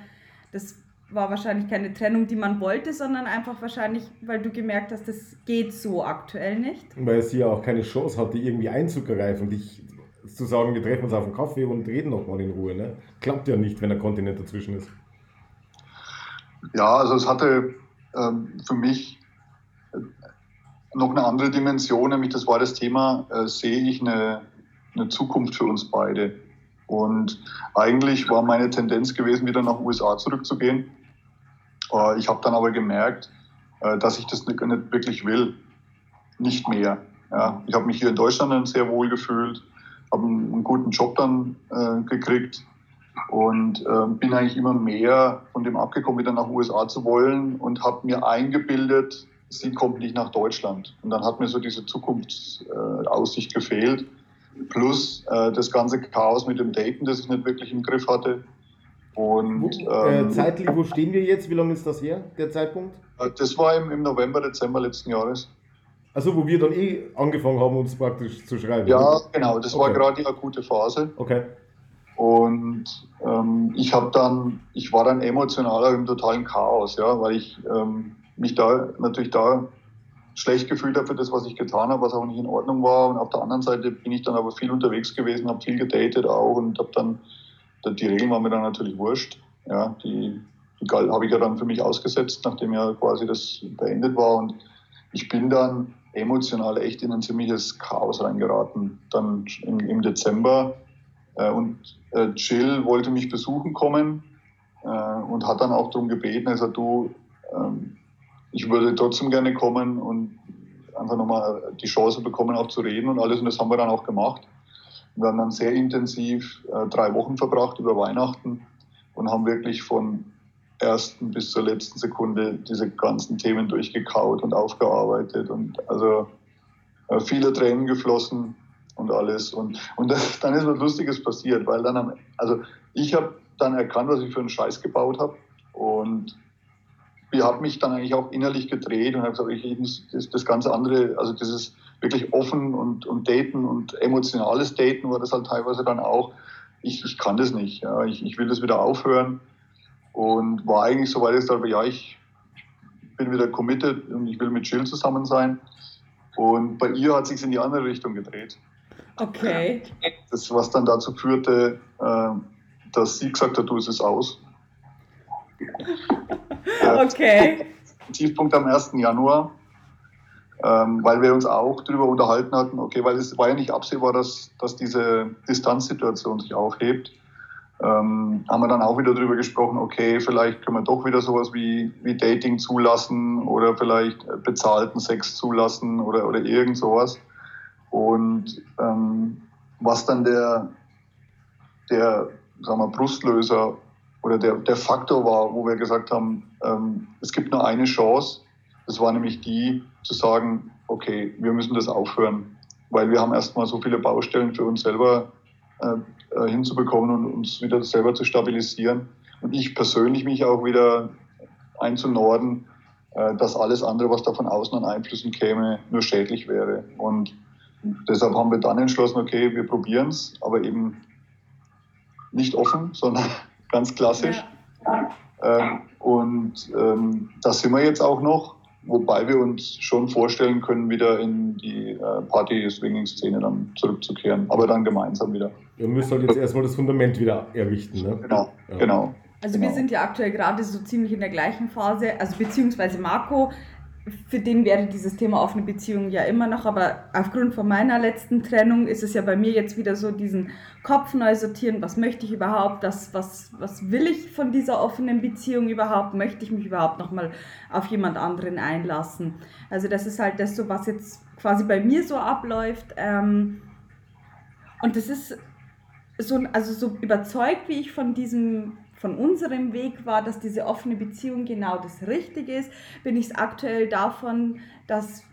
Das war wahrscheinlich keine Trennung, die man wollte, sondern einfach wahrscheinlich, weil du gemerkt hast, das geht so aktuell nicht. Weil sie ja auch keine Chance hatte, irgendwie einzugreifen und dich zu sagen, wir treffen uns auf einen Kaffee und reden nochmal in Ruhe. Ne? Klappt ja nicht, wenn der Kontinent dazwischen ist. Ja, also es hatte ähm, für mich noch eine andere Dimension, nämlich das war das Thema, äh, sehe ich eine, eine Zukunft für uns beide. Und eigentlich war meine Tendenz gewesen, wieder nach USA zurückzugehen. Äh, ich habe dann aber gemerkt, äh, dass ich das nicht, nicht wirklich will. Nicht mehr. Ja, ich habe mich hier in Deutschland dann sehr wohl gefühlt, habe einen, einen, guten Job dann äh, gekriegt und äh, bin eigentlich immer mehr von dem abgekommen, wieder nach USA zu wollen und habe mir eingebildet, sie kommt nicht nach Deutschland. Und dann hat mir so diese Zukunftsaussicht gefehlt. Plus äh, das ganze Chaos mit dem Daten, das ich nicht wirklich im Griff hatte. Und, wo, äh, ähm, zeitlich, wo stehen wir jetzt? Wie lange ist das her, der Zeitpunkt? Äh, das war im, im November, Dezember letzten Jahres. Also wo wir dann eh angefangen haben, uns praktisch zu schreiben. Ja, oder? genau, das okay. war gerade die akute Phase. Okay. Und ähm, ich habe dann, ich war dann emotionaler im totalen Chaos, ja, weil ich ähm, mich da natürlich da schlecht gefühlt habe für das, was ich getan habe, was auch nicht in Ordnung war. Und auf der anderen Seite bin ich dann aber viel unterwegs gewesen, habe viel gedatet auch und habe dann die Regeln waren mir dann natürlich wurscht. Ja, die, die habe ich ja dann für mich ausgesetzt, nachdem ja quasi das beendet war. Und ich bin dann emotional echt in ein ziemliches Chaos reingeraten. Dann im, im Dezember. Äh, und äh, Jill wollte mich besuchen kommen äh, und hat dann auch darum gebeten, also du, ähm, ich würde trotzdem gerne kommen und einfach nochmal die Chance bekommen, auch zu reden und alles. Und das haben wir dann auch gemacht. Wir haben dann sehr intensiv äh, drei Wochen verbracht über Weihnachten und haben wirklich von ersten bis zur letzten Sekunde diese ganzen Themen durchgekaut und aufgearbeitet und also äh, viele Tränen geflossen und alles. Und, und das, dann ist was Lustiges passiert, weil dann am, also ich habe dann erkannt, was ich für einen Scheiß gebaut habe und ich habe mich dann eigentlich auch innerlich gedreht und habe gesagt, ich muss das, das ganze andere, also dieses wirklich offen und, und daten und emotionales Daten war das halt teilweise dann auch. Ich, ich kann das nicht. Ja. Ich, ich will das wieder aufhören und war eigentlich so weit, dass ich dachte, ja, ich bin wieder committed und ich will mit Jill zusammen sein. Und bei ihr hat sich in die andere Richtung gedreht. Okay. Das, was dann dazu führte, äh, dass sie gesagt hat, du, es ist aus. Okay. Tiefpunkt am 1. Januar ähm, weil wir uns auch darüber unterhalten hatten, okay, weil es war ja nicht absehbar, dass, dass diese Distanzsituation sich aufhebt. Ähm, haben wir dann auch wieder darüber gesprochen, okay, vielleicht können wir doch wieder sowas wie, wie Dating zulassen oder vielleicht bezahlten Sex zulassen oder, oder irgend sowas. Und ähm, was dann der, der sagen wir, Brustlöser oder der, der Faktor war, wo wir gesagt haben, ähm, es gibt nur eine Chance, das war nämlich die, zu sagen, okay, wir müssen das aufhören, weil wir haben erstmal so viele Baustellen für uns selber äh, äh, hinzubekommen und uns wieder selber zu stabilisieren. Und ich persönlich mich auch wieder einzunorden, äh, dass alles andere, was da von außen an Einflüssen käme, nur schädlich wäre. Und deshalb haben wir dann entschlossen, okay, wir probieren es, aber eben nicht offen, sondern ganz klassisch. Ja. Ähm, und ähm, das sind wir jetzt auch noch, wobei wir uns schon vorstellen können, wieder in die äh, Party-Swinging-Szene dann zurückzukehren, aber dann gemeinsam wieder. Ihr müsst halt jetzt erstmal das Fundament wieder errichten. Ne? Genau, ja. genau. Also genau. wir sind ja aktuell gerade so ziemlich in der gleichen Phase, also beziehungsweise Marco für den wäre dieses Thema offene Beziehung ja immer noch, aber aufgrund von meiner letzten Trennung ist es ja bei mir jetzt wieder so, diesen Kopf neu sortieren, was möchte ich überhaupt, das, was, was will ich von dieser offenen Beziehung überhaupt, möchte ich mich überhaupt nochmal auf jemand anderen einlassen. Also das ist halt das so, was jetzt quasi bei mir so abläuft. Ähm, und das ist so, also so überzeugt, wie ich von diesem von unserem Weg war, dass diese offene Beziehung genau das Richtige ist, bin ich es aktuell davon, dass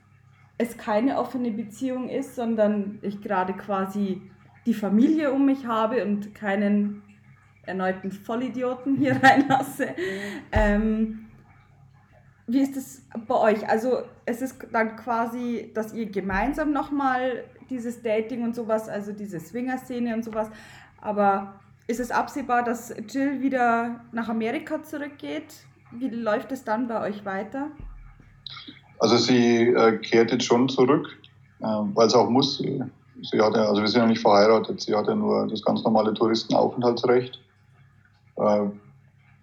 es keine offene Beziehung ist, sondern ich gerade quasi die Familie um mich habe und keinen erneuten Vollidioten hier reinlasse. Ähm, wie ist es bei euch? Also es ist dann quasi, dass ihr gemeinsam nochmal dieses Dating und sowas, also diese Swinger-Szene und sowas, aber ist es absehbar, dass Jill wieder nach Amerika zurückgeht? Wie läuft es dann bei euch weiter? Also sie äh, kehrt jetzt schon zurück, äh, weil sie auch muss. Sie, sie hat ja, also wir sind ja nicht verheiratet, sie hat ja nur das ganz normale Touristenaufenthaltsrecht. Äh,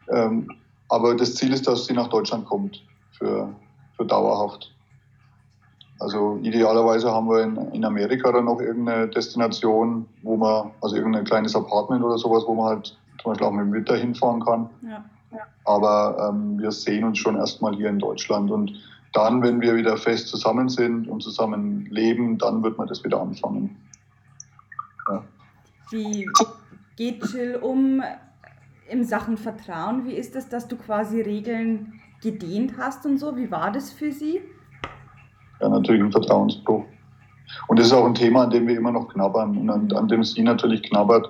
ähm, aber das Ziel ist, dass sie nach Deutschland kommt für, für dauerhaft. Also idealerweise haben wir in, in Amerika dann noch irgendeine Destination, wo man, also irgendein kleines Apartment oder sowas, wo man halt zum Beispiel auch mit dem Winter hinfahren kann. Ja, ja. Aber ähm, wir sehen uns schon erstmal hier in Deutschland und dann, wenn wir wieder fest zusammen sind und zusammen leben, dann wird man das wieder anfangen. Ja. Wie geht Jill um in Sachen Vertrauen? Wie ist es, dass du quasi Regeln gedehnt hast und so? Wie war das für sie? Ja, natürlich ein Vertrauensbruch. Und das ist auch ein Thema, an dem wir immer noch knabbern und an, an dem sie natürlich knabbert.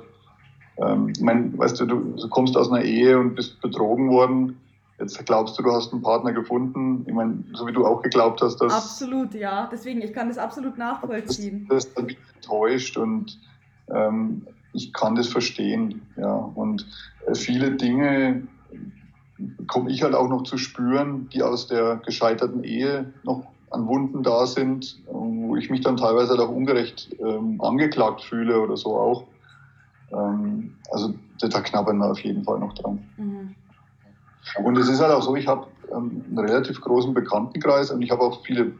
Ähm, ich meine, weißt du, du kommst aus einer Ehe und bist betrogen worden. Jetzt glaubst du, du hast einen Partner gefunden. Ich meine, so wie du auch geglaubt hast, dass. Absolut, ja. Deswegen, ich kann das absolut nachvollziehen. Das, das dann enttäuscht und ähm, ich kann das verstehen. Ja. Und äh, viele Dinge komme ich halt auch noch zu spüren, die aus der gescheiterten Ehe noch an Wunden da sind, wo ich mich dann teilweise halt auch ungerecht ähm, angeklagt fühle oder so auch. Ähm, also da knabbern wir auf jeden Fall noch dran. Mhm. Und es ist halt auch so, ich habe ähm, einen relativ großen Bekanntenkreis und ich habe auch viele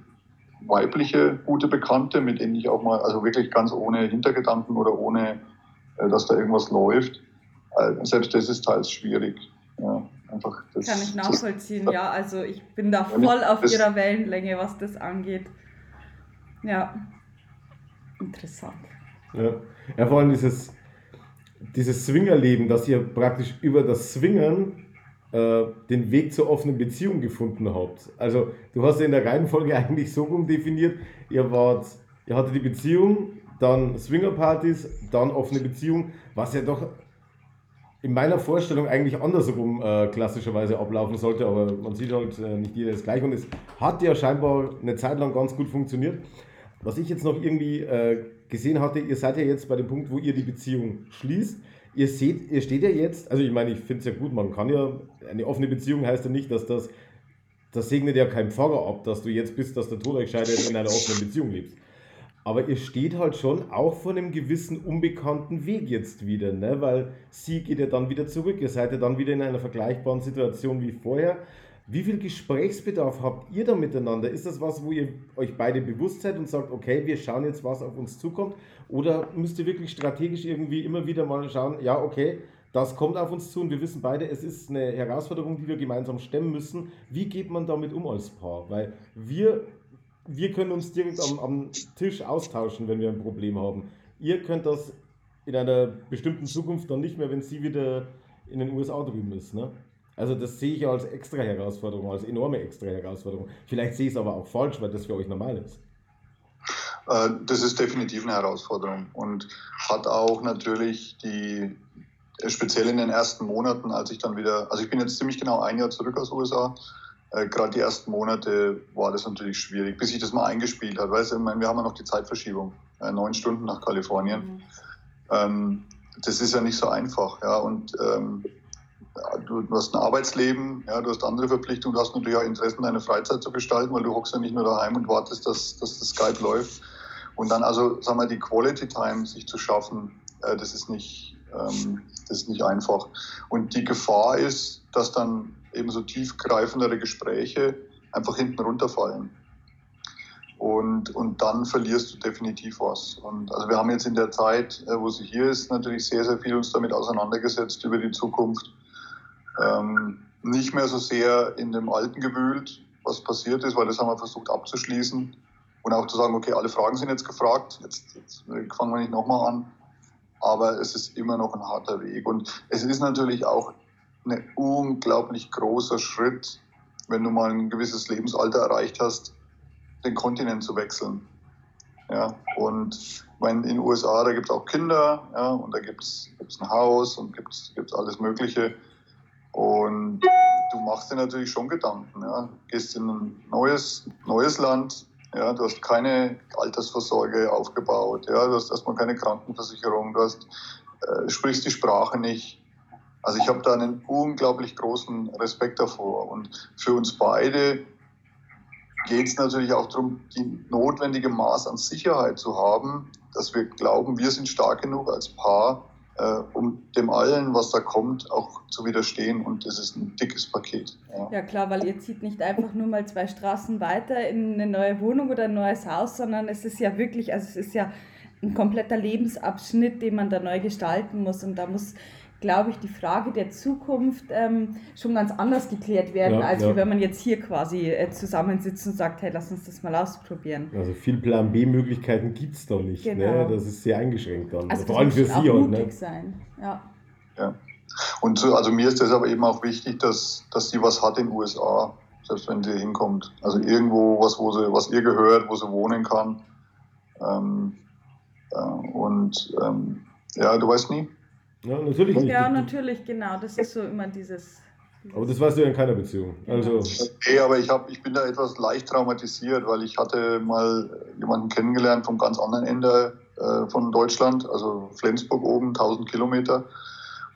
weibliche gute Bekannte, mit denen ich auch mal, also wirklich ganz ohne Hintergedanken oder ohne, äh, dass da irgendwas läuft. Äh, selbst das ist teils schwierig. Ja einfach das. Kann ich nachvollziehen, ja. Also ich bin da voll auf ihrer Wellenlänge, was das angeht. Ja. Interessant. Ja, ja vor allem dieses, dieses Swingerleben, dass ihr praktisch über das Swingern äh, den Weg zur offenen Beziehung gefunden habt. Also du hast ja in der Reihenfolge eigentlich so rum definiert, ihr wart, ihr hattet die Beziehung, dann Swingerpartys, dann offene Beziehung, was ja doch in meiner Vorstellung eigentlich andersrum äh, klassischerweise ablaufen sollte, aber man sieht halt äh, nicht jeder ist gleich und es hat ja scheinbar eine Zeit lang ganz gut funktioniert. Was ich jetzt noch irgendwie äh, gesehen hatte, ihr seid ja jetzt bei dem Punkt, wo ihr die Beziehung schließt. Ihr seht, ihr steht ja jetzt, also ich meine, ich finde es ja gut, man kann ja, eine offene Beziehung heißt ja nicht, dass das, das segnet ja kein Pfarrer ab, dass du jetzt bist, dass der Tod euch scheidet, in einer offenen Beziehung lebst. Aber ihr steht halt schon auch vor einem gewissen unbekannten Weg jetzt wieder, ne? weil sie geht ja dann wieder zurück. Ihr seid ja dann wieder in einer vergleichbaren Situation wie vorher. Wie viel Gesprächsbedarf habt ihr da miteinander? Ist das was, wo ihr euch beide bewusst seid und sagt, okay, wir schauen jetzt, was auf uns zukommt? Oder müsst ihr wirklich strategisch irgendwie immer wieder mal schauen, ja, okay, das kommt auf uns zu und wir wissen beide, es ist eine Herausforderung, die wir gemeinsam stemmen müssen. Wie geht man damit um als Paar? Weil wir wir können uns direkt am, am Tisch austauschen, wenn wir ein Problem haben. Ihr könnt das in einer bestimmten Zukunft dann nicht mehr, wenn sie wieder in den USA drüben ist. Ne? Also das sehe ich als extra Herausforderung, als enorme extra Herausforderung. Vielleicht sehe ich es aber auch falsch, weil das für euch normal ist. Äh, das ist definitiv eine Herausforderung und hat auch natürlich die, speziell in den ersten Monaten, als ich dann wieder, also ich bin jetzt ziemlich genau ein Jahr zurück aus USA, äh, gerade die ersten Monate war das natürlich schwierig, bis sich das mal eingespielt hat. Weißt du, ich meine, wir haben ja noch die Zeitverschiebung, äh, neun Stunden nach Kalifornien. Mhm. Ähm, das ist ja nicht so einfach. Ja, und ähm, du, du, hast ein Arbeitsleben, ja, du hast andere Verpflichtungen, du hast natürlich auch Interessen, deine Freizeit zu gestalten, weil du hockst ja nicht nur daheim und wartest, dass, dass das Skype läuft. Und dann also, sagen wir, die Quality Time sich zu schaffen, äh, das ist nicht, ähm, das ist nicht einfach. Und die Gefahr ist, dass dann eben so tiefgreifendere Gespräche einfach hinten runterfallen. Und, und dann verlierst du definitiv was. Und also wir haben jetzt in der Zeit, äh, wo sie hier ist, natürlich sehr, sehr viel uns damit auseinandergesetzt über die Zukunft. Ähm, nicht mehr so sehr in dem Alten gewühlt, was passiert ist, weil das haben wir versucht abzuschließen und auch zu sagen, okay, alle Fragen sind jetzt gefragt, jetzt, jetzt fangen wir nicht nochmal an. Aber es ist immer noch ein harter Weg. Und es ist natürlich auch ein unglaublich großer Schritt, wenn du mal ein gewisses Lebensalter erreicht hast, den Kontinent zu wechseln. Ja, und in den USA, da gibt es auch Kinder, ja, und da gibt es ein Haus und gibt es alles Mögliche. Und du machst dir natürlich schon Gedanken. Ja. Gehst in ein neues, neues Land, ja, du hast keine Altersvorsorge aufgebaut, ja, du hast erstmal keine Krankenversicherung, du hast, äh, sprichst die Sprache nicht. Also ich habe da einen unglaublich großen Respekt davor. Und für uns beide geht es natürlich auch darum, die notwendige Maß an Sicherheit zu haben, dass wir glauben, wir sind stark genug als Paar, äh, um dem allen, was da kommt, auch zu widerstehen. Und das ist ein dickes Paket. Ja. ja. klar, weil ihr zieht nicht einfach nur mal zwei Straßen weiter in eine neue Wohnung oder ein neues Haus, sondern es ist ja wirklich, also es ist ja ein kompletter Lebensabschnitt, den man da neu gestalten muss. Und da muss glaube ich, die Frage der Zukunft ähm, schon ganz anders geklärt werden, ja, als ja. wenn man jetzt hier quasi äh, zusammensitzt und sagt, hey, lass uns das mal ausprobieren. Also viel Plan B-Möglichkeiten gibt es da nicht. Ne? Genau. Ne? Das ist sehr eingeschränkt dann. Also Vor allem für Sie auch ne? sein. Ja. ja. Und so, also mir ist das aber eben auch wichtig, dass, dass sie was hat in den USA, selbst wenn sie hinkommt. Also irgendwo was, wo sie, was ihr gehört, wo sie wohnen kann. Ähm, äh, und ähm, ja, du weißt nie. Ja, natürlich nicht. Ja, natürlich, genau. Das ist so immer dieses. dieses aber das weißt du ja in keiner Beziehung. Genau. Also. Nee, aber ich, hab, ich bin da etwas leicht traumatisiert, weil ich hatte mal jemanden kennengelernt vom ganz anderen Ende äh, von Deutschland, also Flensburg oben, 1000 Kilometer.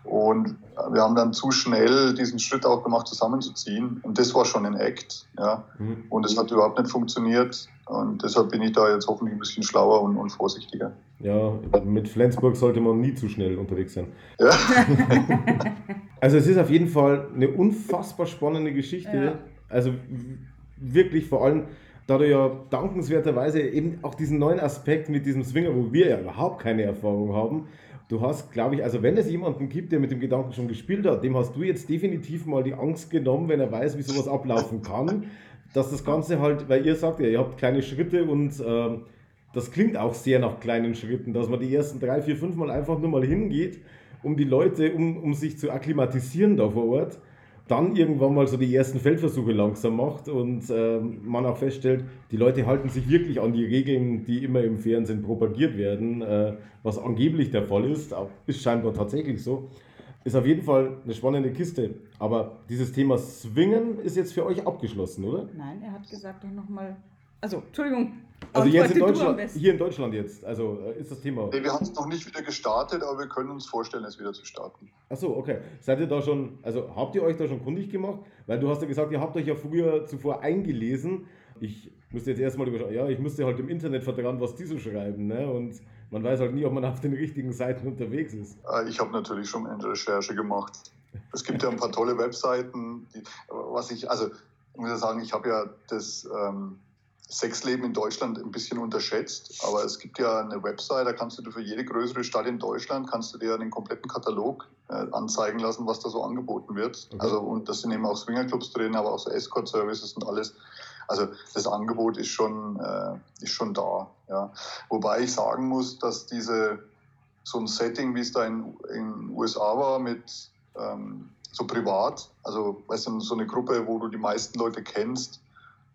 Und wir haben dann zu schnell diesen Schritt auch gemacht, zusammenzuziehen. Und das war schon ein Act. Ja. Mhm. Und es hat überhaupt nicht funktioniert. Und deshalb bin ich da jetzt hoffentlich ein bisschen schlauer und, und vorsichtiger. Ja, mit Flensburg sollte man nie zu schnell unterwegs sein. Ja. also es ist auf jeden Fall eine unfassbar spannende Geschichte. Ja. Also wirklich vor allem, da du ja dankenswerterweise eben auch diesen neuen Aspekt mit diesem Swinger, wo wir ja überhaupt keine Erfahrung haben, du hast, glaube ich, also wenn es jemanden gibt, der mit dem Gedanken schon gespielt hat, dem hast du jetzt definitiv mal die Angst genommen, wenn er weiß, wie sowas ablaufen kann, dass das Ganze halt, weil ihr sagt ja, ihr habt kleine Schritte und äh, das klingt auch sehr nach kleinen Schritten, dass man die ersten drei, vier, fünf Mal einfach nur mal hingeht, um die Leute, um, um sich zu akklimatisieren da vor Ort dann irgendwann mal so die ersten Feldversuche langsam macht und äh, man auch feststellt, die Leute halten sich wirklich an die Regeln, die immer im Fernsehen propagiert werden, äh, was angeblich der Fall ist, ist scheinbar tatsächlich so. Ist auf jeden Fall eine spannende Kiste. Aber dieses Thema Swingen ist jetzt für euch abgeschlossen, oder? Nein, er hat gesagt doch nochmal. Also, Entschuldigung, also jetzt in Deutschland, hier in Deutschland jetzt, also äh, ist das Thema. Nee, wir haben es noch nicht wieder gestartet, aber wir können uns vorstellen, es wieder zu starten. Achso, okay. Seid ihr da schon, also habt ihr euch da schon kundig gemacht? Weil du hast ja gesagt, ihr habt euch ja früher zuvor eingelesen. Ich müsste jetzt erstmal überschauen, ja, ich musste halt im Internet vertrauen, was die so schreiben, ne? Und man weiß halt nie, ob man auf den richtigen Seiten unterwegs ist. Äh, ich habe natürlich schon eine Recherche gemacht. Es gibt ja ein paar tolle Webseiten, die, was ich, also ich muss ja sagen, ich habe ja das. Ähm, Sexleben in Deutschland ein bisschen unterschätzt, aber es gibt ja eine Website, da kannst du für jede größere Stadt in Deutschland kannst du dir den kompletten Katalog äh, anzeigen lassen, was da so angeboten wird. Okay. Also und das sind eben auch Swingerclubs drin, aber auch so Escort-Services und alles. Also das Angebot ist schon äh, ist schon da. Ja. Wobei ich sagen muss, dass diese so ein Setting, wie es da in den USA war mit ähm, so privat, also weißt du, so eine Gruppe, wo du die meisten Leute kennst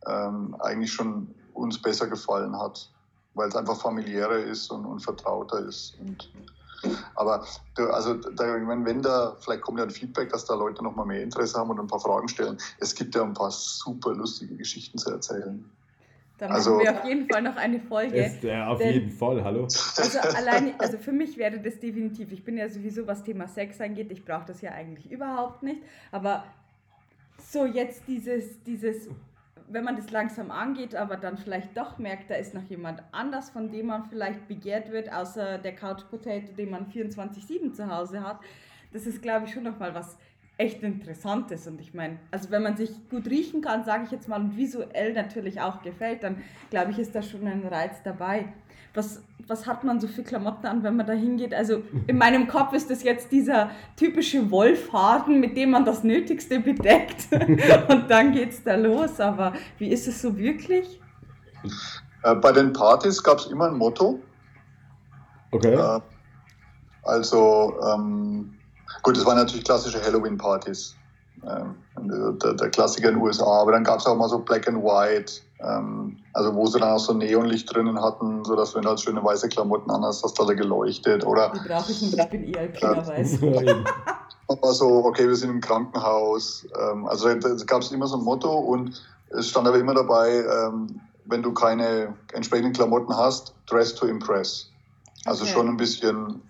ähm, eigentlich schon uns besser gefallen hat, weil es einfach familiärer ist und, und vertrauter ist. Und Aber also da, ich meine, wenn da, vielleicht kommt ja ein Feedback, dass da Leute noch mal mehr Interesse haben und ein paar Fragen stellen. Es gibt ja ein paar super lustige Geschichten zu erzählen. Da machen also, wir auf jeden Fall noch eine Folge. Ist, äh, auf denn, jeden Fall, hallo. Also alleine, also für mich wäre das definitiv, ich bin ja sowieso, was Thema Sex angeht, ich brauche das ja eigentlich überhaupt nicht. Aber so jetzt dieses, dieses wenn man das langsam angeht, aber dann vielleicht doch merkt, da ist noch jemand anders, von dem man vielleicht begehrt wird, außer der Couch Potato, den man 24-7 zu Hause hat. Das ist, glaube ich, schon nochmal was echt Interessantes. Und ich meine, also wenn man sich gut riechen kann, sage ich jetzt mal, und visuell natürlich auch gefällt, dann glaube ich, ist da schon ein Reiz dabei. Was, was hat man so für Klamotten an, wenn man da hingeht? Also in meinem Kopf ist das jetzt dieser typische Wolfhaken, mit dem man das Nötigste bedeckt. und dann geht es da los. Aber wie ist es so wirklich? Äh, bei den Partys gab es immer ein Motto. Okay. Äh, also ähm, Gut, das waren natürlich klassische Halloween-Partys. Ähm, der, der, Klassiker in den USA. Aber dann gab es auch mal so Black and White, also wo sie dann auch so Neonlicht drinnen hatten, sodass wenn du halt schöne weiße Klamotten an hast, hast du da geleuchtet. Oder, Die brauche ich nicht, ich bin eh alpinerweise. war so, okay, wir sind im Krankenhaus. Ähm, also da gab es immer so ein Motto und es stand aber immer dabei, ähm, wenn du keine entsprechenden Klamotten hast, dress to impress. Also okay. schon ein bisschen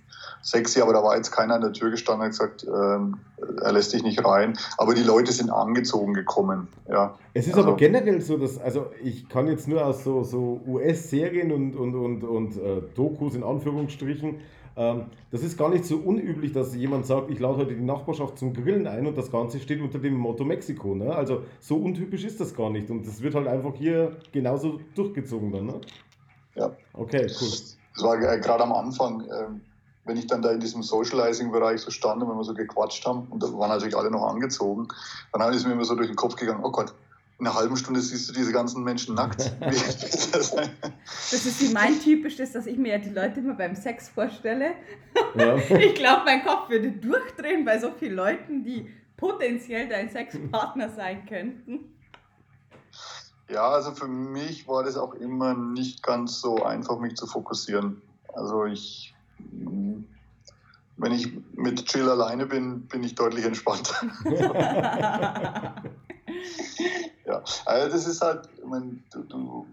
sexy, aber da war jetzt keiner an der Tür gestanden und gesagt, ähm, er lässt dich nicht rein. Aber die Leute sind angezogen gekommen. Ja. Es ist also, aber generell so, dass, also ich kann jetzt nur aus so, so US-Serien und, und, und, und äh, Dokus in Anführungsstrichen, ähm, das ist gar nicht so unüblich, dass jemand sagt, ich lade heute die Nachbarschaft zum Grillen ein und das Ganze steht unter dem Motto Mexiko. Ne? Also so untypisch ist das gar nicht und das wird halt einfach hier genauso durchgezogen dann. Ne? Ja. Okay, cool. Das war äh, gerade am Anfang. Äh, wenn ich dann da in diesem Socializing-Bereich so stand und wenn wir so gequatscht haben, und da waren natürlich alle noch angezogen, dann ist mir immer so durch den Kopf gegangen, oh Gott, in einer halben Stunde siehst du diese ganzen Menschen nackt. das ist wie mein typisches, dass ich mir ja die Leute immer beim Sex vorstelle. Ja. Ich glaube, mein Kopf würde durchdrehen bei so vielen Leuten, die potenziell dein Sexpartner sein könnten. Ja, also für mich war das auch immer nicht ganz so einfach, mich zu fokussieren. Also ich wenn ich mit Chill alleine bin, bin ich deutlich entspannter. ja, also das ist halt, ich meine, du, du,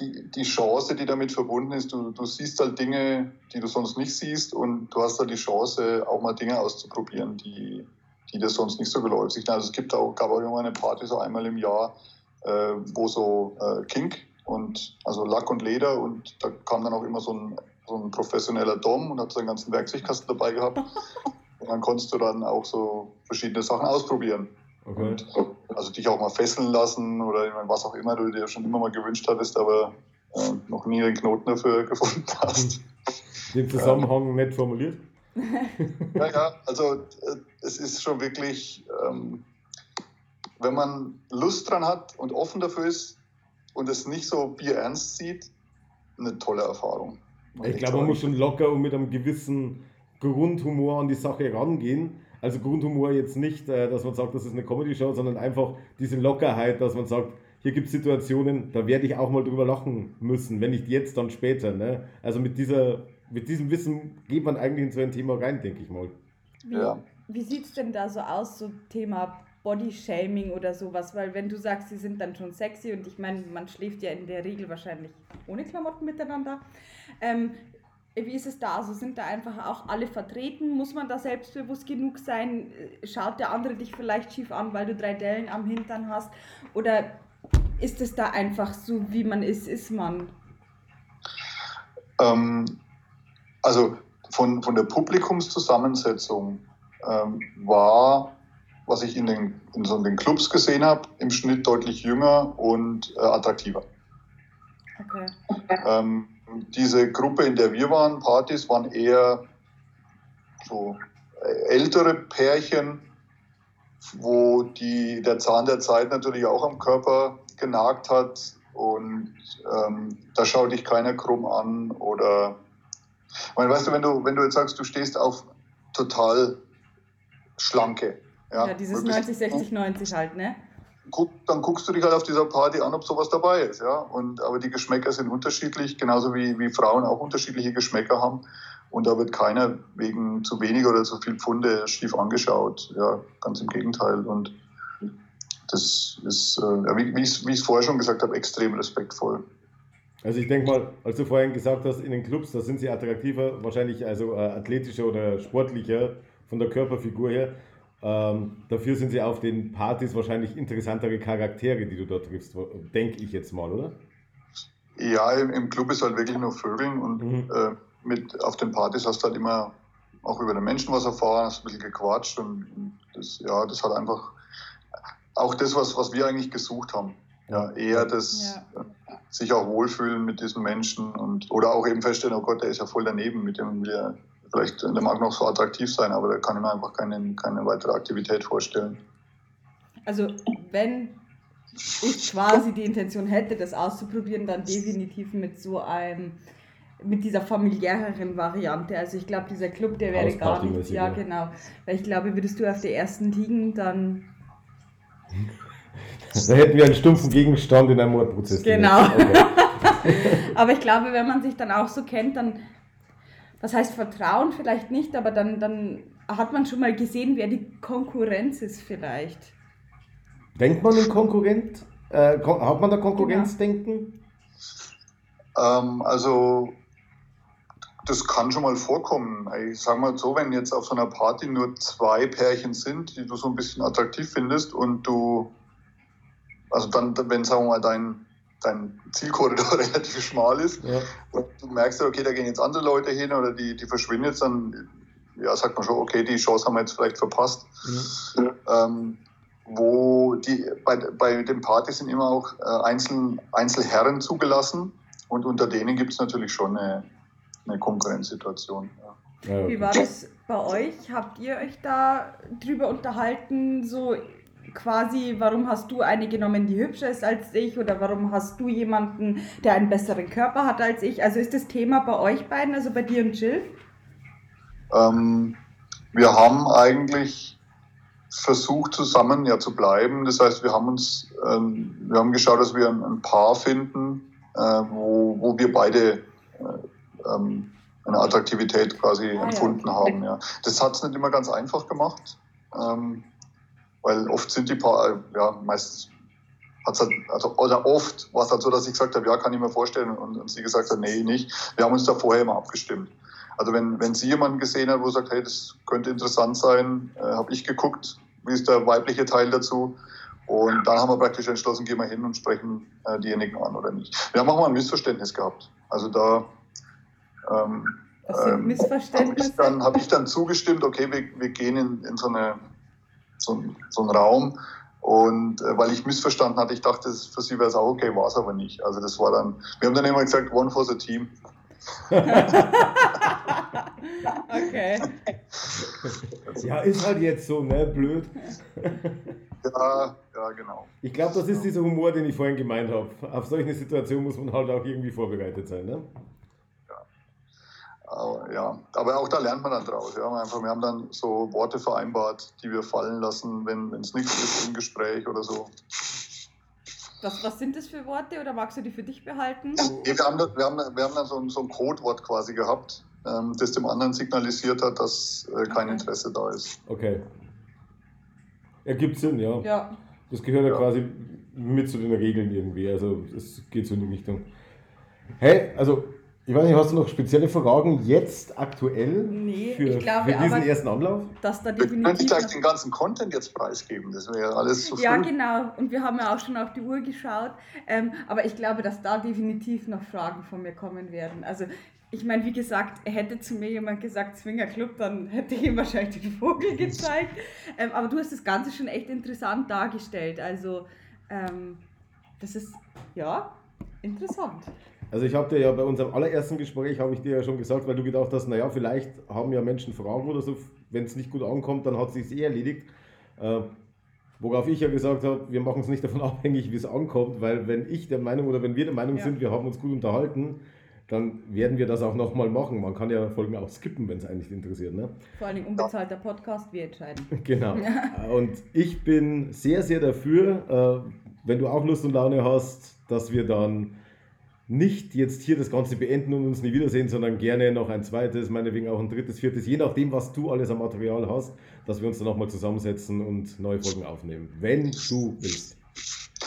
die, die Chance, die damit verbunden ist, du, du siehst halt Dinge, die du sonst nicht siehst und du hast halt die Chance, auch mal Dinge auszuprobieren, die, die dir sonst nicht so geläufig sind. Also es gibt auch, gab auch immer eine Party so einmal im Jahr, äh, wo so äh, Kink und also Lack und Leder und da kam dann auch immer so ein so ein professioneller Dom und habe seinen ganzen Werkzeugkasten dabei gehabt. und dann konntest du dann auch so verschiedene Sachen ausprobieren. Okay. Und, also dich auch mal fesseln lassen oder was auch immer du dir schon immer mal gewünscht hattest, aber äh, noch nie den Knoten dafür gefunden hast. Den Zusammenhang ja. nett formuliert? ja, ja, also äh, es ist schon wirklich, ähm, wenn man Lust dran hat und offen dafür ist und es nicht so bierernst sieht, eine tolle Erfahrung. Ich glaube, man muss schon locker und mit einem gewissen Grundhumor an die Sache rangehen. Also Grundhumor jetzt nicht, äh, dass man sagt, das ist eine Comedy-Show, sondern einfach diese Lockerheit, dass man sagt, hier gibt es Situationen, da werde ich auch mal drüber lachen müssen, wenn nicht jetzt, dann später. Ne? Also mit, dieser, mit diesem Wissen geht man eigentlich in so ein Thema rein, denke ich mal. Wie, ja. wie sieht es denn da so aus, so Thema Body-Shaming oder sowas? Weil wenn du sagst, sie sind dann schon sexy und ich meine, man schläft ja in der Regel wahrscheinlich ohne Klamotten miteinander. Ähm, wie ist es da? Also sind da einfach auch alle vertreten? Muss man da selbstbewusst genug sein? Schaut der andere dich vielleicht schief an, weil du drei Dellen am Hintern hast? Oder ist es da einfach so, wie man ist, ist man? Ähm, also von, von der Publikumszusammensetzung ähm, war, was ich in den, in so den Clubs gesehen habe, im Schnitt deutlich jünger und äh, attraktiver. Okay. Ähm, diese Gruppe, in der wir waren, Partys, waren eher so ältere Pärchen, wo die, der Zahn der Zeit natürlich auch am Körper genagt hat und ähm, da schaut dich keiner krumm an oder meine, weißt du, wenn du, wenn du jetzt sagst, du stehst auf total schlanke. Ja, ja dieses 90, 60, 90 halt, ne? guck, dann guckst du dich halt auf dieser Party an, ob sowas dabei ist. Ja? Und, aber die Geschmäcker sind unterschiedlich, genauso wie, wie Frauen auch unterschiedliche Geschmäcker haben. Und da wird keiner wegen zu wenig oder zu viel Pfunde schief angeschaut. Ja, ganz im Gegenteil. Und das ist, äh, wie, wie ich es vorher schon gesagt habe, extrem respektvoll. Also ich denke mal, als du vorhin gesagt hast, in den Clubs, da sind sie attraktiver, wahrscheinlich also äh, athletischer oder sportlicher von der Körperfigur her. Ähm, dafür sind sie auf den Partys wahrscheinlich interessantere Charaktere, die du dort triffst, denke ich jetzt mal, oder? Ja, im, im, Club ist halt wirklich nur Vögeln und mhm. äh, mit auf den Partys hast du halt immer auch über den Menschen was erfahren, hast ein bisschen gequatscht und das, ja, das hat einfach auch das, was, was wir eigentlich gesucht haben. Ja, eher das ja. sich auch wohlfühlen mit diesen Menschen und oder auch eben feststellen, oh Gott, der ist ja voll daneben, mit dem wir vielleicht, der mag noch so attraktiv sein, aber da kann ich mir einfach keine, keine weitere Aktivität vorstellen. Also wenn ich quasi die Intention hätte, das auszuprobieren, dann definitiv mit so einem mit dieser familiäreren Variante. Also ich glaube, dieser Club, der wäre gar nicht. Ja, genau. Weil ich glaube, würdest du auf der ersten liegen, dann da hätten wir einen stumpfen Gegenstand in einem Mordprozess. Genau. Okay. aber ich glaube, wenn man sich dann auch so kennt, dann, was heißt Vertrauen vielleicht nicht, aber dann, dann hat man schon mal gesehen, wer die Konkurrenz ist vielleicht. Denkt man in Konkurrent? Äh, hat man da Konkurrenzdenken? Genau. Ähm, also das kann schon mal vorkommen. Ich sage mal so, wenn jetzt auf so einer Party nur zwei Pärchen sind, die du so ein bisschen attraktiv findest und du, also dann, wenn sagen wir mal dein, dein Zielkorridor relativ schmal ist ja. und du merkst, okay, da gehen jetzt andere Leute hin oder die, die verschwinden jetzt, dann ja, sagt man schon, okay, die Chance haben wir jetzt vielleicht verpasst. Mhm. Ähm, wo die bei, bei den Partys sind immer auch äh, Einzel, Einzelherren zugelassen und unter denen gibt es natürlich schon eine, eine Konkurrenzsituation. Ja. Wie war das bei euch? Habt ihr euch da drüber unterhalten, so quasi, warum hast du eine genommen, die hübscher ist als ich oder warum hast du jemanden, der einen besseren Körper hat als ich? Also ist das Thema bei euch beiden, also bei dir und Jill? Ähm, wir haben eigentlich versucht zusammen ja zu bleiben. Das heißt, wir haben uns, ähm, wir haben geschaut, dass wir ein, ein Paar finden, äh, wo, wo wir beide äh, ähm, eine Attraktivität quasi ah, empfunden ja, haben. Ja. Das hat es nicht immer ganz einfach gemacht, ähm, weil oft sind die Paar, ja, meistens hat halt, also, oder oft war es halt so, dass ich gesagt habe, ja, kann ich mir vorstellen, und, und, sie gesagt hat, nee, nicht. Wir haben uns da vorher immer abgestimmt. Also wenn, wenn sie jemanden gesehen hat, wo sagt, hey, das könnte interessant sein, äh, habe ich geguckt, wie ist der weibliche Teil dazu. Und dann haben wir praktisch entschlossen, gehen wir hin und sprechen äh, diejenigen an oder nicht. Wir haben auch mal ein Missverständnis gehabt. Also da ähm, ähm? Habe ich, dann, hab ich dann zugestimmt, okay, wir, wir gehen in, in so, eine, so, so einen Raum. Und äh, weil ich missverstanden hatte, ich dachte, für sie wäre es auch okay, war es aber nicht. Also das war dann, wir haben dann immer gesagt, one for the team. okay. Ja, ist halt jetzt so, ne? Blöd. Ja, ja, genau. Ich glaube, das ist dieser Humor, den ich vorhin gemeint habe. Auf solche Situationen muss man halt auch irgendwie vorbereitet sein, ne? Aber, ja, aber auch da lernt man dann draus. Ja. Einfach, wir haben dann so Worte vereinbart, die wir fallen lassen, wenn es nichts ist im Gespräch oder so. Was, was sind das für Worte oder magst du die für dich behalten? Nee, wir, haben da, wir, haben, wir haben dann so ein, so ein Codewort quasi gehabt, ähm, das dem anderen signalisiert hat, dass äh, kein okay. Interesse da ist. Okay. Ergibt Sinn, ja. Ja. Das gehört ja, ja quasi mit zu den Regeln irgendwie. Also es geht so in die Richtung. Hey, also ich weiß nicht, hast du noch spezielle Fragen jetzt aktuell nee, für, ich glaube, für diesen ersten Anlauf? Dass da definitiv wir können gleich den ganzen Content jetzt preisgeben, das wäre ja alles zu Ja, früh. genau. Und wir haben ja auch schon auf die Uhr geschaut. Ähm, aber ich glaube, dass da definitiv noch Fragen von mir kommen werden. Also ich meine, wie gesagt, hätte zu mir jemand gesagt, Zwinger Club, dann hätte ich ihm wahrscheinlich den Vogel gezeigt. ähm, aber du hast das Ganze schon echt interessant dargestellt. Also ähm, das ist, ja, interessant. Also ich habe dir ja bei unserem allerersten Gespräch, habe ich dir ja schon gesagt, weil du gedacht hast, naja, vielleicht haben ja Menschen Fragen oder so, wenn es nicht gut ankommt, dann hat es sich eh erledigt. Äh, worauf ich ja gesagt habe, wir machen es nicht davon abhängig, wie es ankommt, weil wenn ich der Meinung oder wenn wir der Meinung ja. sind, wir haben uns gut unterhalten, dann werden wir das auch nochmal machen. Man kann ja Folgen auch skippen, wenn es eigentlich interessiert. Ne? Vor allem unbezahlter Podcast, wir entscheiden. Genau. Und ich bin sehr, sehr dafür, äh, wenn du auch Lust und Laune hast, dass wir dann nicht jetzt hier das Ganze beenden und uns nie wiedersehen, sondern gerne noch ein zweites, meinetwegen auch ein drittes, viertes, je nachdem, was du alles am Material hast, dass wir uns dann nochmal zusammensetzen und neue Folgen aufnehmen, wenn du willst.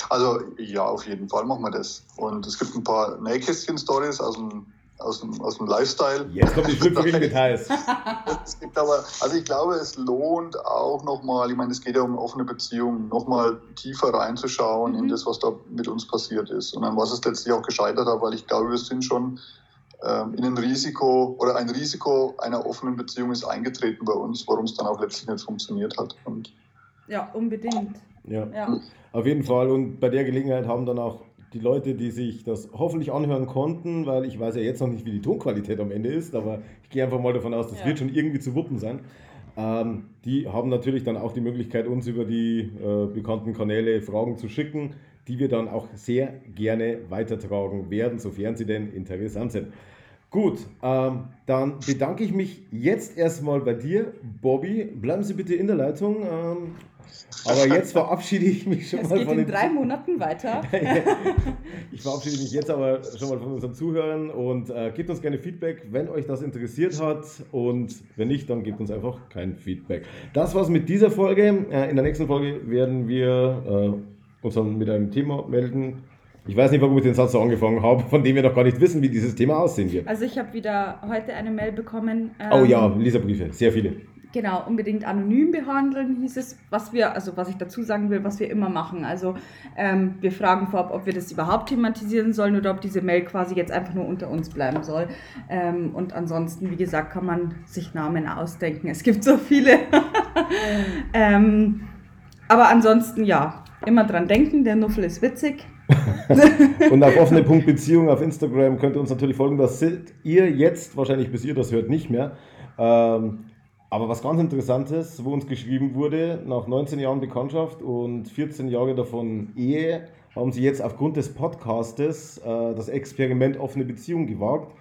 Also ja, auf jeden Fall machen wir das. Und es gibt ein paar Nähkästchen-Stories aus dem aus dem, aus dem Lifestyle. Jetzt kommt die schlüpfrigen Details. es gibt aber, also ich glaube, es lohnt auch nochmal, ich meine, es geht ja um offene Beziehungen, nochmal tiefer reinzuschauen mhm. in das, was da mit uns passiert ist und an was es letztlich auch gescheitert hat, weil ich glaube, wir sind schon ähm, in ein Risiko oder ein Risiko einer offenen Beziehung ist eingetreten bei uns, warum es dann auch letztlich nicht funktioniert hat. Und ja, unbedingt. Ja. ja, auf jeden Fall. Und bei der Gelegenheit haben dann auch die Leute, die sich das hoffentlich anhören konnten, weil ich weiß ja jetzt noch nicht, wie die Tonqualität am Ende ist, aber ich gehe einfach mal davon aus, das ja. wird schon irgendwie zu wuppen sein. Ähm, die haben natürlich dann auch die Möglichkeit, uns über die äh, bekannten Kanäle Fragen zu schicken, die wir dann auch sehr gerne weitertragen werden, sofern sie denn interessant sind. Gut, ähm, dann bedanke ich mich jetzt erstmal bei dir, Bobby. Bleiben Sie bitte in der Leitung. Ähm, aber jetzt verabschiede ich mich schon es mal geht von in drei Monaten weiter. ich verabschiede mich jetzt aber schon mal von unseren Zuhörern und äh, gebt uns gerne Feedback, wenn euch das interessiert hat. Und wenn nicht, dann gebt uns einfach kein Feedback. Das war's mit dieser Folge. Äh, in der nächsten Folge werden wir äh, uns dann mit einem Thema melden. Ich weiß nicht, warum ich den Satz so angefangen habe, von dem wir noch gar nicht wissen, wie dieses Thema aussehen wird. Also ich habe wieder heute eine Mail bekommen. Ähm, oh ja, Leserbriefe, sehr viele. Genau, unbedingt anonym behandeln hieß es, was wir, also was ich dazu sagen will, was wir immer machen. Also ähm, wir fragen vorab, ob wir das überhaupt thematisieren sollen oder ob diese Mail quasi jetzt einfach nur unter uns bleiben soll. Ähm, und ansonsten, wie gesagt, kann man sich Namen ausdenken. Es gibt so viele. ähm, aber ansonsten ja, immer dran denken, der Nuffel ist witzig. Und auf offene Punkt Beziehung auf Instagram könnt ihr uns natürlich folgen. Das seht ihr jetzt wahrscheinlich, bis ihr das hört, nicht mehr. Ähm, aber was ganz Interessantes, wo uns geschrieben wurde, nach 19 Jahren Bekanntschaft und 14 Jahre davon Ehe, haben sie jetzt aufgrund des Podcastes äh, das Experiment offene Beziehung gewagt.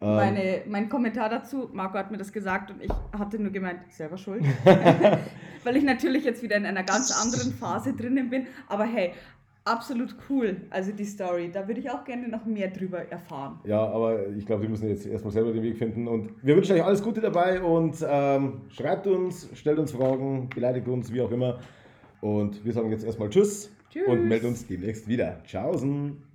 Ähm, Meine, mein Kommentar dazu, Marco hat mir das gesagt und ich hatte nur gemeint, selber schuld. Weil ich natürlich jetzt wieder in einer ganz anderen Phase drinnen bin. Aber hey, absolut cool, also die Story. Da würde ich auch gerne noch mehr drüber erfahren. Ja, aber ich glaube, wir müssen jetzt erstmal selber den Weg finden. Und wir wünschen euch alles Gute dabei und ähm, schreibt uns, stellt uns Fragen, beleidigt uns, wie auch immer. Und wir sagen jetzt erstmal Tschüss, Tschüss. und melden uns demnächst wieder. Tschaußen.